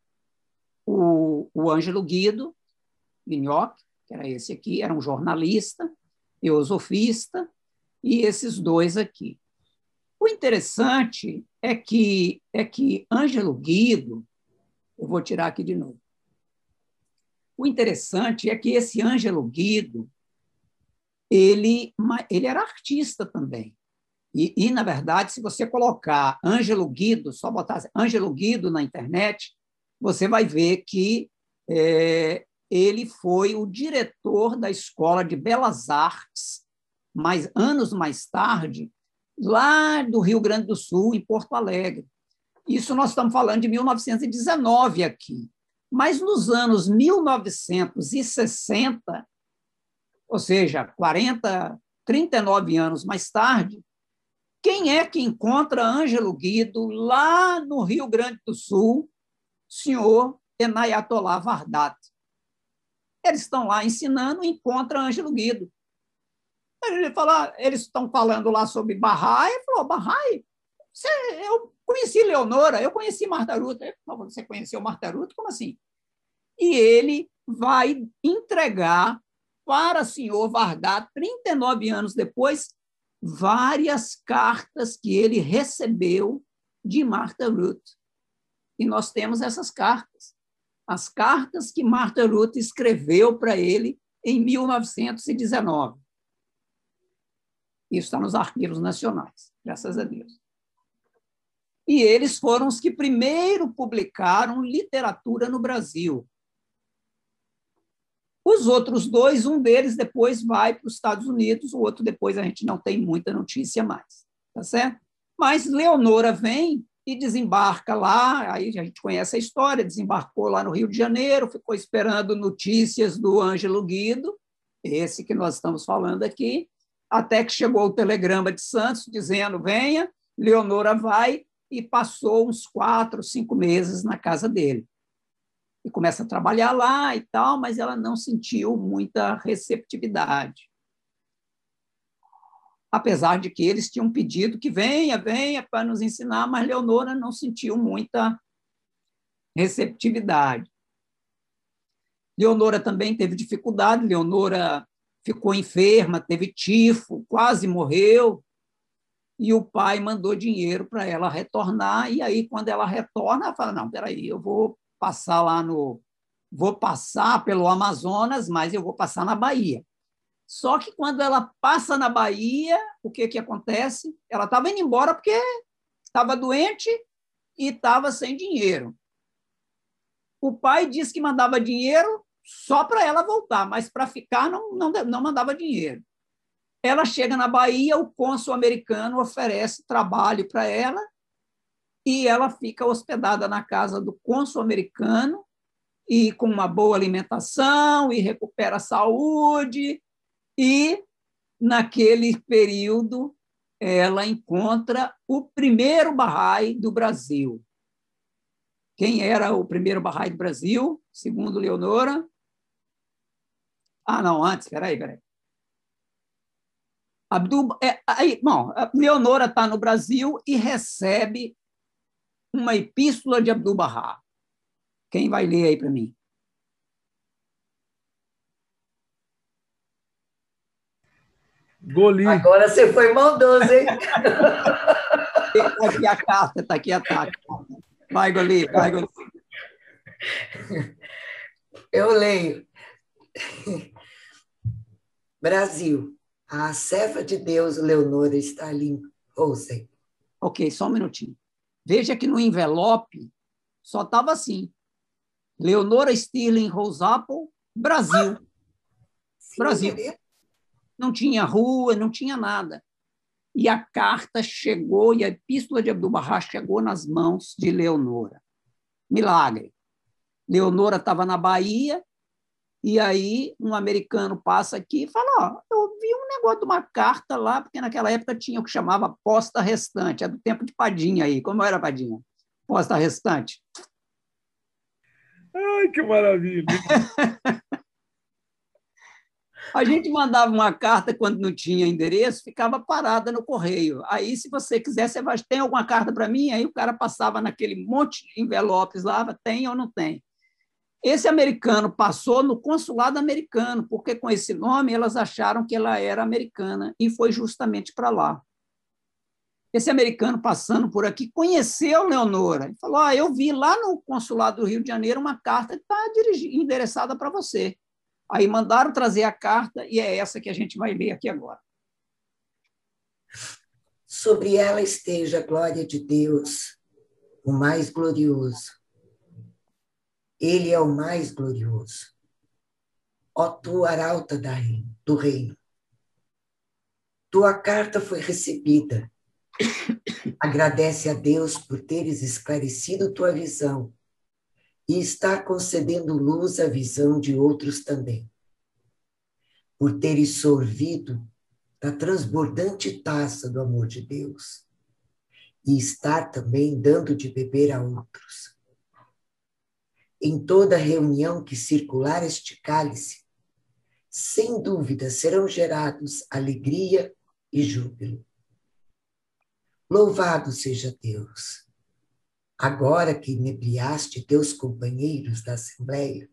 Speaker 1: o, o Ângelo Guido Minhoc, que era esse aqui, era um jornalista, teosofista, e esses dois aqui. O interessante é que é que Ângelo Guido, eu vou tirar aqui de novo. O interessante é que esse Ângelo Guido, ele, ele era artista também. E, e, na verdade, se você colocar Ângelo Guido, só botar Ângelo Guido na internet, você vai ver que é, ele foi o diretor da Escola de Belas Artes, mas anos mais tarde, lá do Rio Grande do Sul, em Porto Alegre. Isso nós estamos falando de 1919 aqui. Mas nos anos 1960, ou seja, 40, 39 anos mais tarde, quem é que encontra Ângelo Guido lá no Rio Grande do Sul? Senhor Enayatollah Vardat. Eles estão lá ensinando e encontram Ângelo Guido. Ele fala, eles estão falando lá sobre Bahá'í, ele falou, Bahá'í, eu conheci Leonora, eu conheci Marta Ruta. Ele falou, você conheceu Marta Ruta? Como assim? E ele vai entregar para o senhor Vardat, 39 anos depois, várias cartas que ele recebeu de Marta Ruth. E nós temos essas cartas. As cartas que Marta Ruth escreveu para ele em 1919. Isso está nos arquivos nacionais, graças a Deus. E eles foram os que primeiro publicaram literatura no Brasil. Os outros dois, um deles depois vai para os Estados Unidos, o outro depois a gente não tem muita notícia mais, tá certo? Mas Leonora vem e desembarca lá, aí a gente conhece a história, desembarcou lá no Rio de Janeiro, ficou esperando notícias do Ângelo Guido, esse que nós estamos falando aqui, até que chegou o telegrama de Santos dizendo, venha, Leonora vai, e passou uns quatro, cinco meses na casa dele e começa a trabalhar lá e tal, mas ela não sentiu muita receptividade. Apesar de que eles tinham pedido que venha, venha para nos ensinar, mas Leonora não sentiu muita receptividade. Leonora também teve dificuldade, Leonora ficou enferma, teve tifo, quase morreu, e o pai mandou dinheiro para ela retornar, e aí, quando ela retorna, ela fala, não, peraí, eu vou passar lá no. Vou passar pelo Amazonas, mas eu vou passar na Bahia. Só que quando ela passa na Bahia, o que, que acontece? Ela estava indo embora porque estava doente e estava sem dinheiro. O pai disse que mandava dinheiro só para ela voltar, mas para ficar não, não, não mandava dinheiro. Ela chega na Bahia, o cônsul americano oferece trabalho para ela e ela fica hospedada na casa do cônsul americano e com uma boa alimentação e recupera a saúde e naquele período ela encontra o primeiro Bahá'í do Brasil. Quem era o primeiro Bahá'í do Brasil, segundo Leonora? Ah, não, antes, peraí, peraí. Abdul, é, aí, bom, Leonora está no Brasil e recebe uma epístola de Abdu'l-Bahá. Quem vai ler aí para mim?
Speaker 5: Goli.
Speaker 8: Agora você foi maldoso, hein?
Speaker 1: Está aqui a carta, está aqui a carta. Vai, Goli, vai, Goli.
Speaker 8: Eu leio. Brasil. A serva de Deus, Leonora Stalin Rosen.
Speaker 1: Ok, só um minutinho. Veja que no envelope só estava assim: Leonora Stirling Rose Apple, Brasil.
Speaker 8: Sim,
Speaker 1: Brasil. Não tinha rua, não tinha nada. E a carta chegou, e a epístola de Abdu'l-Bahá chegou nas mãos de Leonora. Milagre. Leonora estava na Bahia, e aí um americano passa aqui e fala: Ó, eu vi um negócio de uma carta lá, porque naquela época tinha o que chamava posta restante, é do tempo de Padinha aí. Como era Padinha? Posta restante.
Speaker 5: Ai, que maravilha!
Speaker 1: A gente mandava uma carta quando não tinha endereço, ficava parada no correio. Aí, se você quiser, você vai, tem alguma carta para mim? Aí o cara passava naquele monte de envelopes lá, tem ou não tem. Esse americano passou no consulado americano, porque com esse nome elas acharam que ela era americana e foi justamente para lá. Esse americano passando por aqui conheceu Leonora. Ele falou: ah, Eu vi lá no consulado do Rio de Janeiro uma carta que está endereçada para você. Aí mandaram trazer a carta e é essa que a gente vai ler aqui agora.
Speaker 8: Sobre ela esteja a glória de Deus, o mais glorioso. Ele é o mais glorioso. Ó tu, arauta do reino. Tua carta foi recebida. Agradece a Deus por teres esclarecido tua visão e está concedendo luz à visão de outros também. Por teres sorvido da transbordante taça do amor de Deus e estar também dando de beber a outros. Em toda reunião que circular este cálice, sem dúvida serão gerados alegria e júbilo. Louvado seja Deus Agora que inebriaste teus companheiros da Assembleia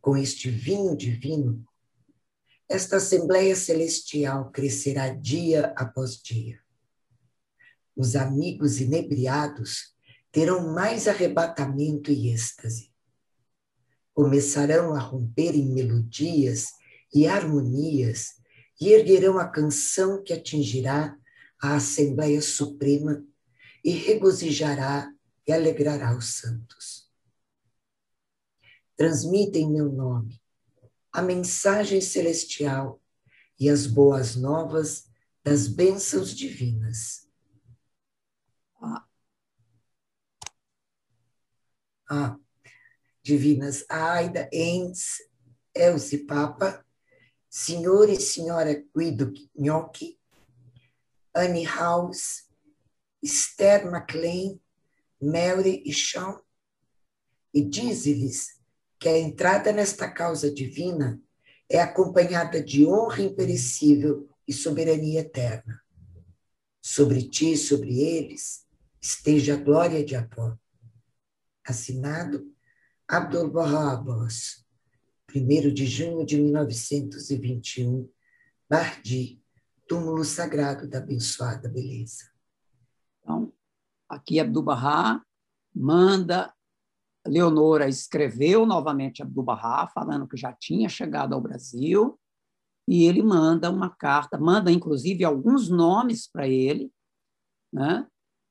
Speaker 8: com este vinho divino, esta Assembleia Celestial crescerá dia após dia. Os amigos inebriados terão mais arrebatamento e êxtase. Começarão a romper em melodias e harmonias e erguerão a canção que atingirá a Assembleia Suprema e regozijará e alegrará os santos. Transmita em meu nome a mensagem celestial e as boas novas das bênçãos divinas. Ah, ah divinas Aida, Enz, Elze Papa, senhor e senhora Guido Gnocchi, Annie House, Esther MacLean, Mary e Sean, e dize-lhes que a entrada nesta causa divina é acompanhada de honra imperecível e soberania eterna. Sobre ti e sobre eles esteja a glória de Apó. Assinado Abdul Baha Abbas, 1 de junho de 1921, Bardi, túmulo sagrado da abençoada beleza.
Speaker 1: Então, Aqui Abdu'l-Bahá manda Leonora escreveu novamente Abdu'l-Bahá, falando que já tinha chegado ao Brasil, e ele manda uma carta, manda inclusive alguns nomes para ele. Né?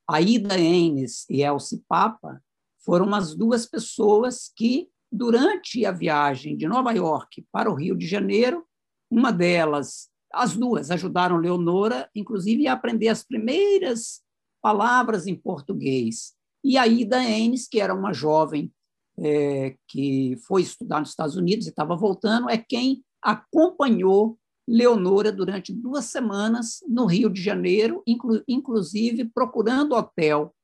Speaker 1: Aida Enes e Elsie Papa foram as duas pessoas que, durante a viagem de Nova York para o Rio de Janeiro, uma delas, as duas, ajudaram Leonora, inclusive, a aprender as primeiras palavras em português. E a Ida Enes, que era uma jovem é, que foi estudar nos Estados Unidos e estava voltando, é quem acompanhou Leonora durante duas semanas no Rio de Janeiro, inclu inclusive procurando hotel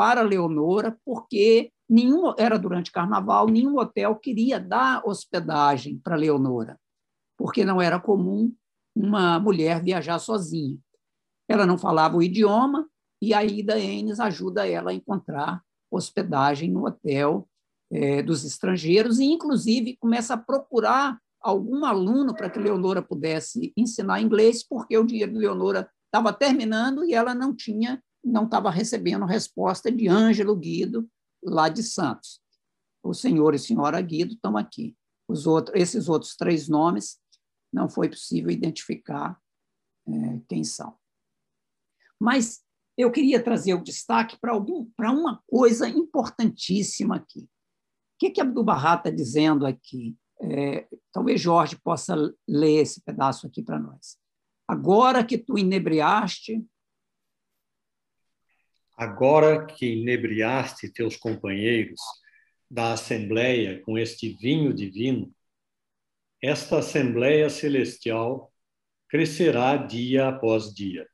Speaker 1: para Leonora, porque nenhum era durante carnaval, nenhum hotel queria dar hospedagem para Leonora, porque não era comum uma mulher viajar sozinha. Ela não falava o idioma, e a Ida Enes ajuda ela a encontrar hospedagem no hotel é, dos estrangeiros e, inclusive, começa a procurar algum aluno para que Leonora pudesse ensinar inglês, porque o dinheiro de Leonora estava terminando e ela não tinha, não estava recebendo resposta de Ângelo Guido, lá de Santos. O senhor e senhora Guido estão aqui. Os outros, esses outros três nomes não foi possível identificar é, quem são. Mas eu queria trazer o destaque para uma coisa importantíssima aqui. O que, que Abdu'l-Bahá está dizendo aqui? É, talvez Jorge possa ler esse pedaço aqui para nós. Agora que tu inebriaste.
Speaker 3: Agora que inebriaste teus companheiros da Assembleia com este vinho divino, esta Assembleia Celestial crescerá dia após dia.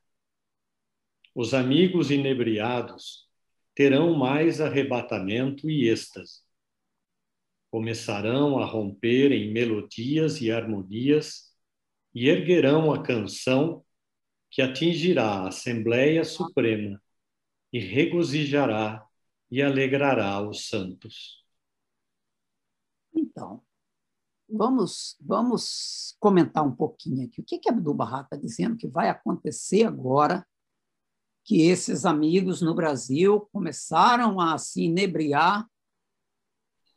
Speaker 3: Os amigos inebriados terão mais arrebatamento e êxtase. Começarão a romper em melodias e harmonias e erguerão a canção que atingirá a Assembleia Suprema e regozijará e alegrará os santos.
Speaker 1: Então, vamos, vamos comentar um pouquinho aqui. O que, que Abdu'l-Bahá está dizendo que vai acontecer agora que esses amigos no Brasil começaram a se inebriar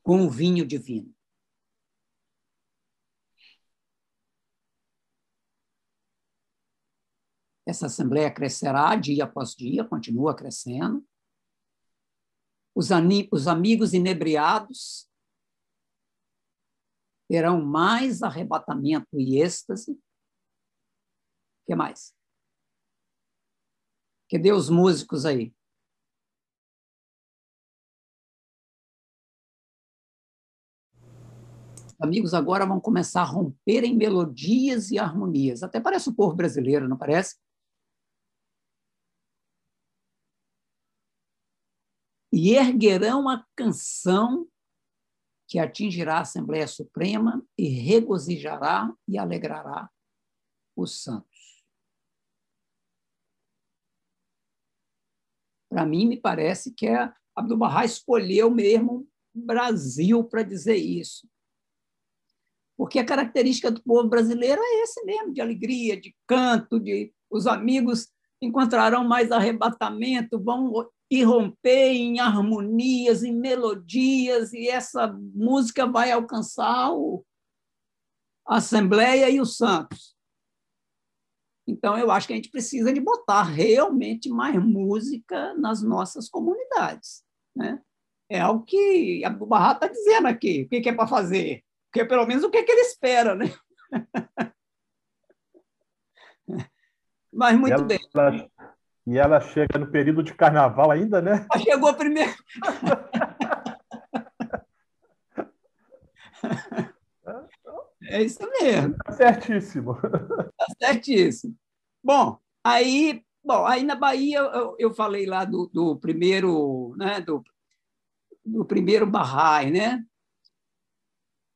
Speaker 1: com o vinho divino? Essa assembleia crescerá dia após dia, continua crescendo. Os, os amigos inebriados terão mais arrebatamento e êxtase. O que mais? Cadê os músicos aí? amigos agora vão começar a romper em melodias e harmonias. Até parece o povo brasileiro, não parece? E erguerão a canção que atingirá a Assembleia Suprema e regozijará e alegrará os santos. Para mim, me parece que é Abdu'l-Bahá escolheu mesmo o Brasil para dizer isso. Porque a característica do povo brasileiro é esse mesmo, de alegria, de canto, de os amigos encontrarão mais arrebatamento, vão e romper em harmonias, em melodias, e essa música vai alcançar o, a Assembleia e os santos. Então, eu acho que a gente precisa de botar realmente mais música nas nossas comunidades. Né? É algo que a Barra está dizendo aqui, o que é para fazer. Porque, pelo menos, o que, que ele espera. Né? Mas, muito
Speaker 7: ela,
Speaker 1: bem.
Speaker 7: E ela chega no período de carnaval ainda, né?
Speaker 1: Ela chegou primeiro. É isso mesmo.
Speaker 7: Tá certíssimo.
Speaker 1: Tá certíssimo. Bom, aí, bom, aí na Bahia eu, eu falei lá do, do primeiro, né, do, do primeiro Bahá'í, né?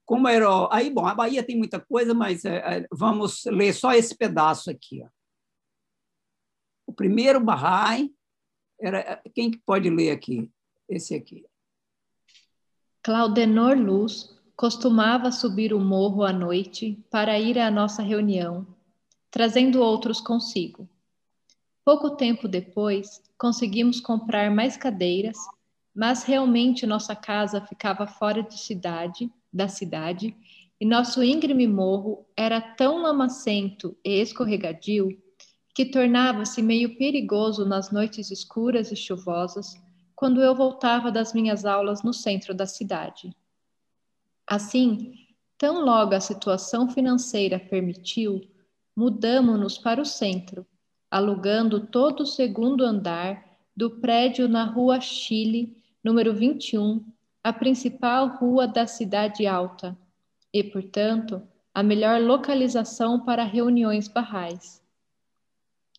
Speaker 1: Como era, aí, bom, a Bahia tem muita coisa, mas é, é vamos ler só esse pedaço aqui, ó. O primeiro Bahá'í era quem que pode ler aqui? Esse aqui.
Speaker 6: Claudenor Luz costumava subir o morro à noite para ir à nossa reunião, trazendo outros consigo. Pouco tempo depois, conseguimos comprar mais cadeiras, mas realmente nossa casa ficava fora de cidade, da cidade, e nosso íngreme morro era tão lamacento e escorregadio que tornava-se meio perigoso nas noites escuras e chuvosas, quando eu voltava das minhas aulas no centro da cidade. Assim, tão logo a situação financeira permitiu, mudamo-nos para o centro, alugando todo o segundo andar do prédio na Rua Chile, número 21, a principal rua da cidade alta, e, portanto, a melhor localização para reuniões barrais.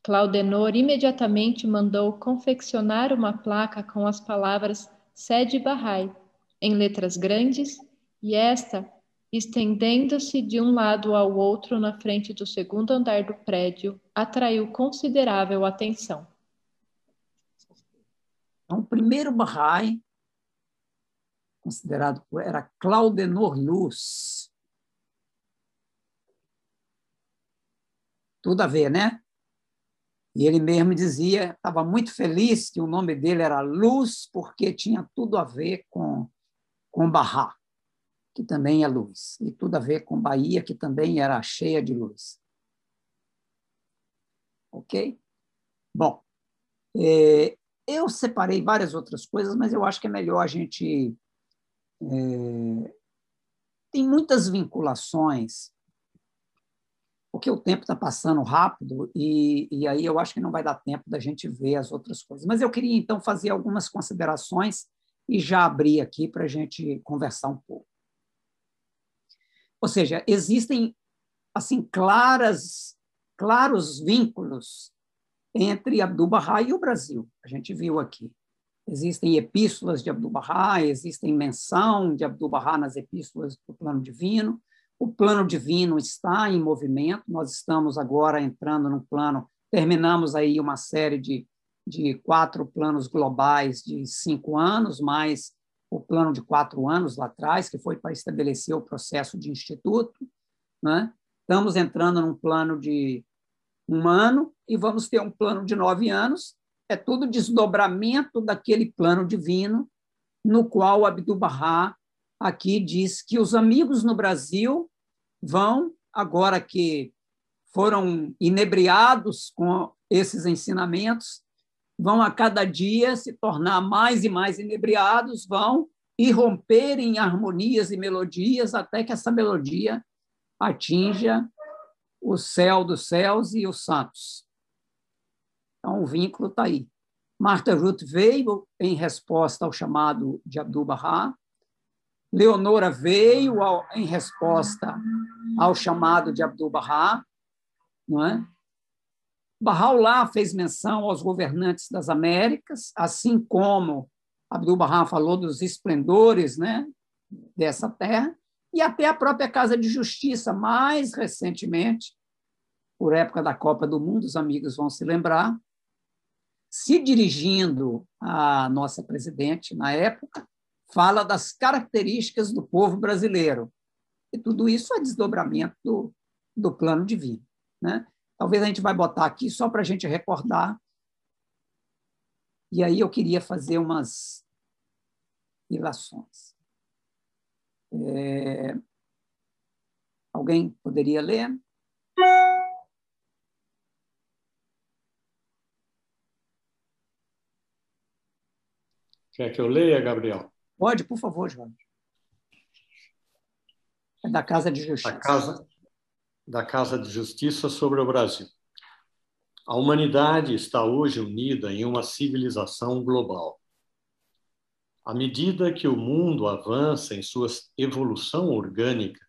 Speaker 6: Claudenor imediatamente mandou confeccionar uma placa com as palavras Sede Bahá'í, em letras grandes, e esta, estendendo-se de um lado ao outro na frente do segundo andar do prédio, atraiu considerável atenção.
Speaker 1: Então, o primeiro Bahá'í, considerado era Claudenor Luz. Tudo a ver, né? E ele mesmo dizia, estava muito feliz que o nome dele era Luz, porque tinha tudo a ver com, com Barra. que também é luz, e tudo a ver com Bahia, que também era cheia de luz. Ok? Bom, é, eu separei várias outras coisas, mas eu acho que é melhor a gente. É, tem muitas vinculações, porque o tempo está passando rápido, e, e aí eu acho que não vai dar tempo da gente ver as outras coisas. Mas eu queria, então, fazer algumas considerações e já abrir aqui para a gente conversar um pouco. Ou seja, existem assim claras, claros vínculos entre Abdu'l-Bahá e o Brasil. A gente viu aqui. Existem epístolas de Abdu'l-Bahá, existem menção de Abdu'l-Bahá nas epístolas do plano divino. O plano divino está em movimento. Nós estamos agora entrando num plano, terminamos aí uma série de, de quatro planos globais de cinco anos, mais o plano de quatro anos lá atrás, que foi para estabelecer o processo de instituto. Né? Estamos entrando num plano de um ano e vamos ter um plano de nove anos. É tudo desdobramento daquele plano divino, no qual Abdu'l-Bahá aqui diz que os amigos no Brasil vão, agora que foram inebriados com esses ensinamentos, vão a cada dia se tornar mais e mais inebriados, vão irromper em harmonias e melodias até que essa melodia atinja o céu dos céus e os santos. Então, o vínculo está aí. Marta Ruth veio em resposta ao chamado de Abdu'l-Bahá. Leonora veio ao, em resposta ao chamado de Abdu'l-Bahá. Não é? Bahá'u'lláh fez menção aos governantes das Américas, assim como Abdu'l-Bahá falou dos esplendores né, dessa terra, e até a própria Casa de Justiça, mais recentemente, por época da Copa do Mundo, os amigos vão se lembrar, se dirigindo à nossa presidente na época, fala das características do povo brasileiro. E tudo isso é desdobramento do, do plano divino. Né? Talvez a gente vai botar aqui só para a gente recordar. E aí eu queria fazer umas ilações. É... Alguém poderia ler?
Speaker 3: Quer que eu leia, Gabriel?
Speaker 1: Pode, por favor, Jorge. É da Casa de Justiça.
Speaker 3: Da Casa, da Casa de Justiça sobre o Brasil. A humanidade está hoje unida em uma civilização global. À medida que o mundo avança em sua evolução orgânica,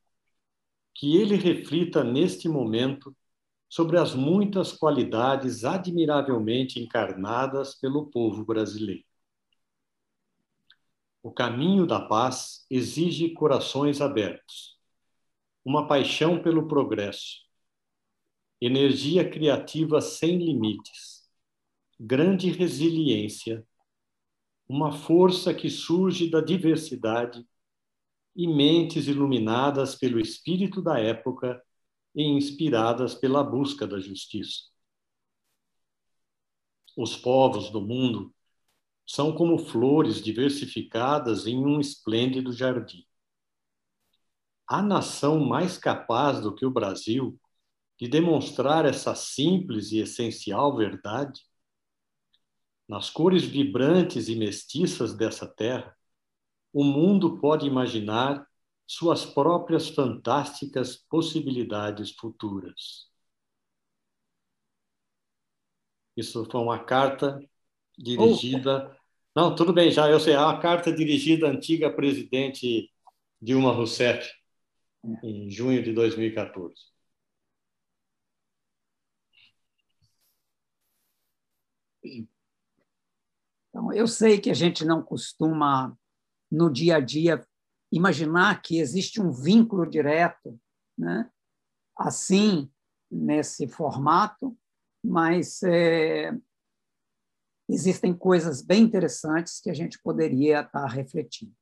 Speaker 3: que ele reflita neste momento sobre as muitas qualidades admiravelmente encarnadas pelo povo brasileiro. O caminho da paz exige corações abertos, uma paixão pelo progresso, energia criativa sem limites, grande resiliência uma força que surge da diversidade e mentes iluminadas pelo espírito da época e inspiradas pela busca da justiça. Os povos do mundo são como flores diversificadas em um esplêndido jardim. A nação mais capaz do que o Brasil de demonstrar essa simples e essencial verdade nas cores vibrantes e mestiças dessa terra, o mundo pode imaginar suas próprias fantásticas possibilidades futuras. Isso foi uma carta dirigida. Não, tudo bem, já eu sei. É uma carta dirigida à antiga presidente Dilma Rousseff, em junho de 2014.
Speaker 1: Então, eu sei que a gente não costuma, no dia a dia, imaginar que existe um vínculo direto, né? assim, nesse formato, mas é, existem coisas bem interessantes que a gente poderia estar refletindo.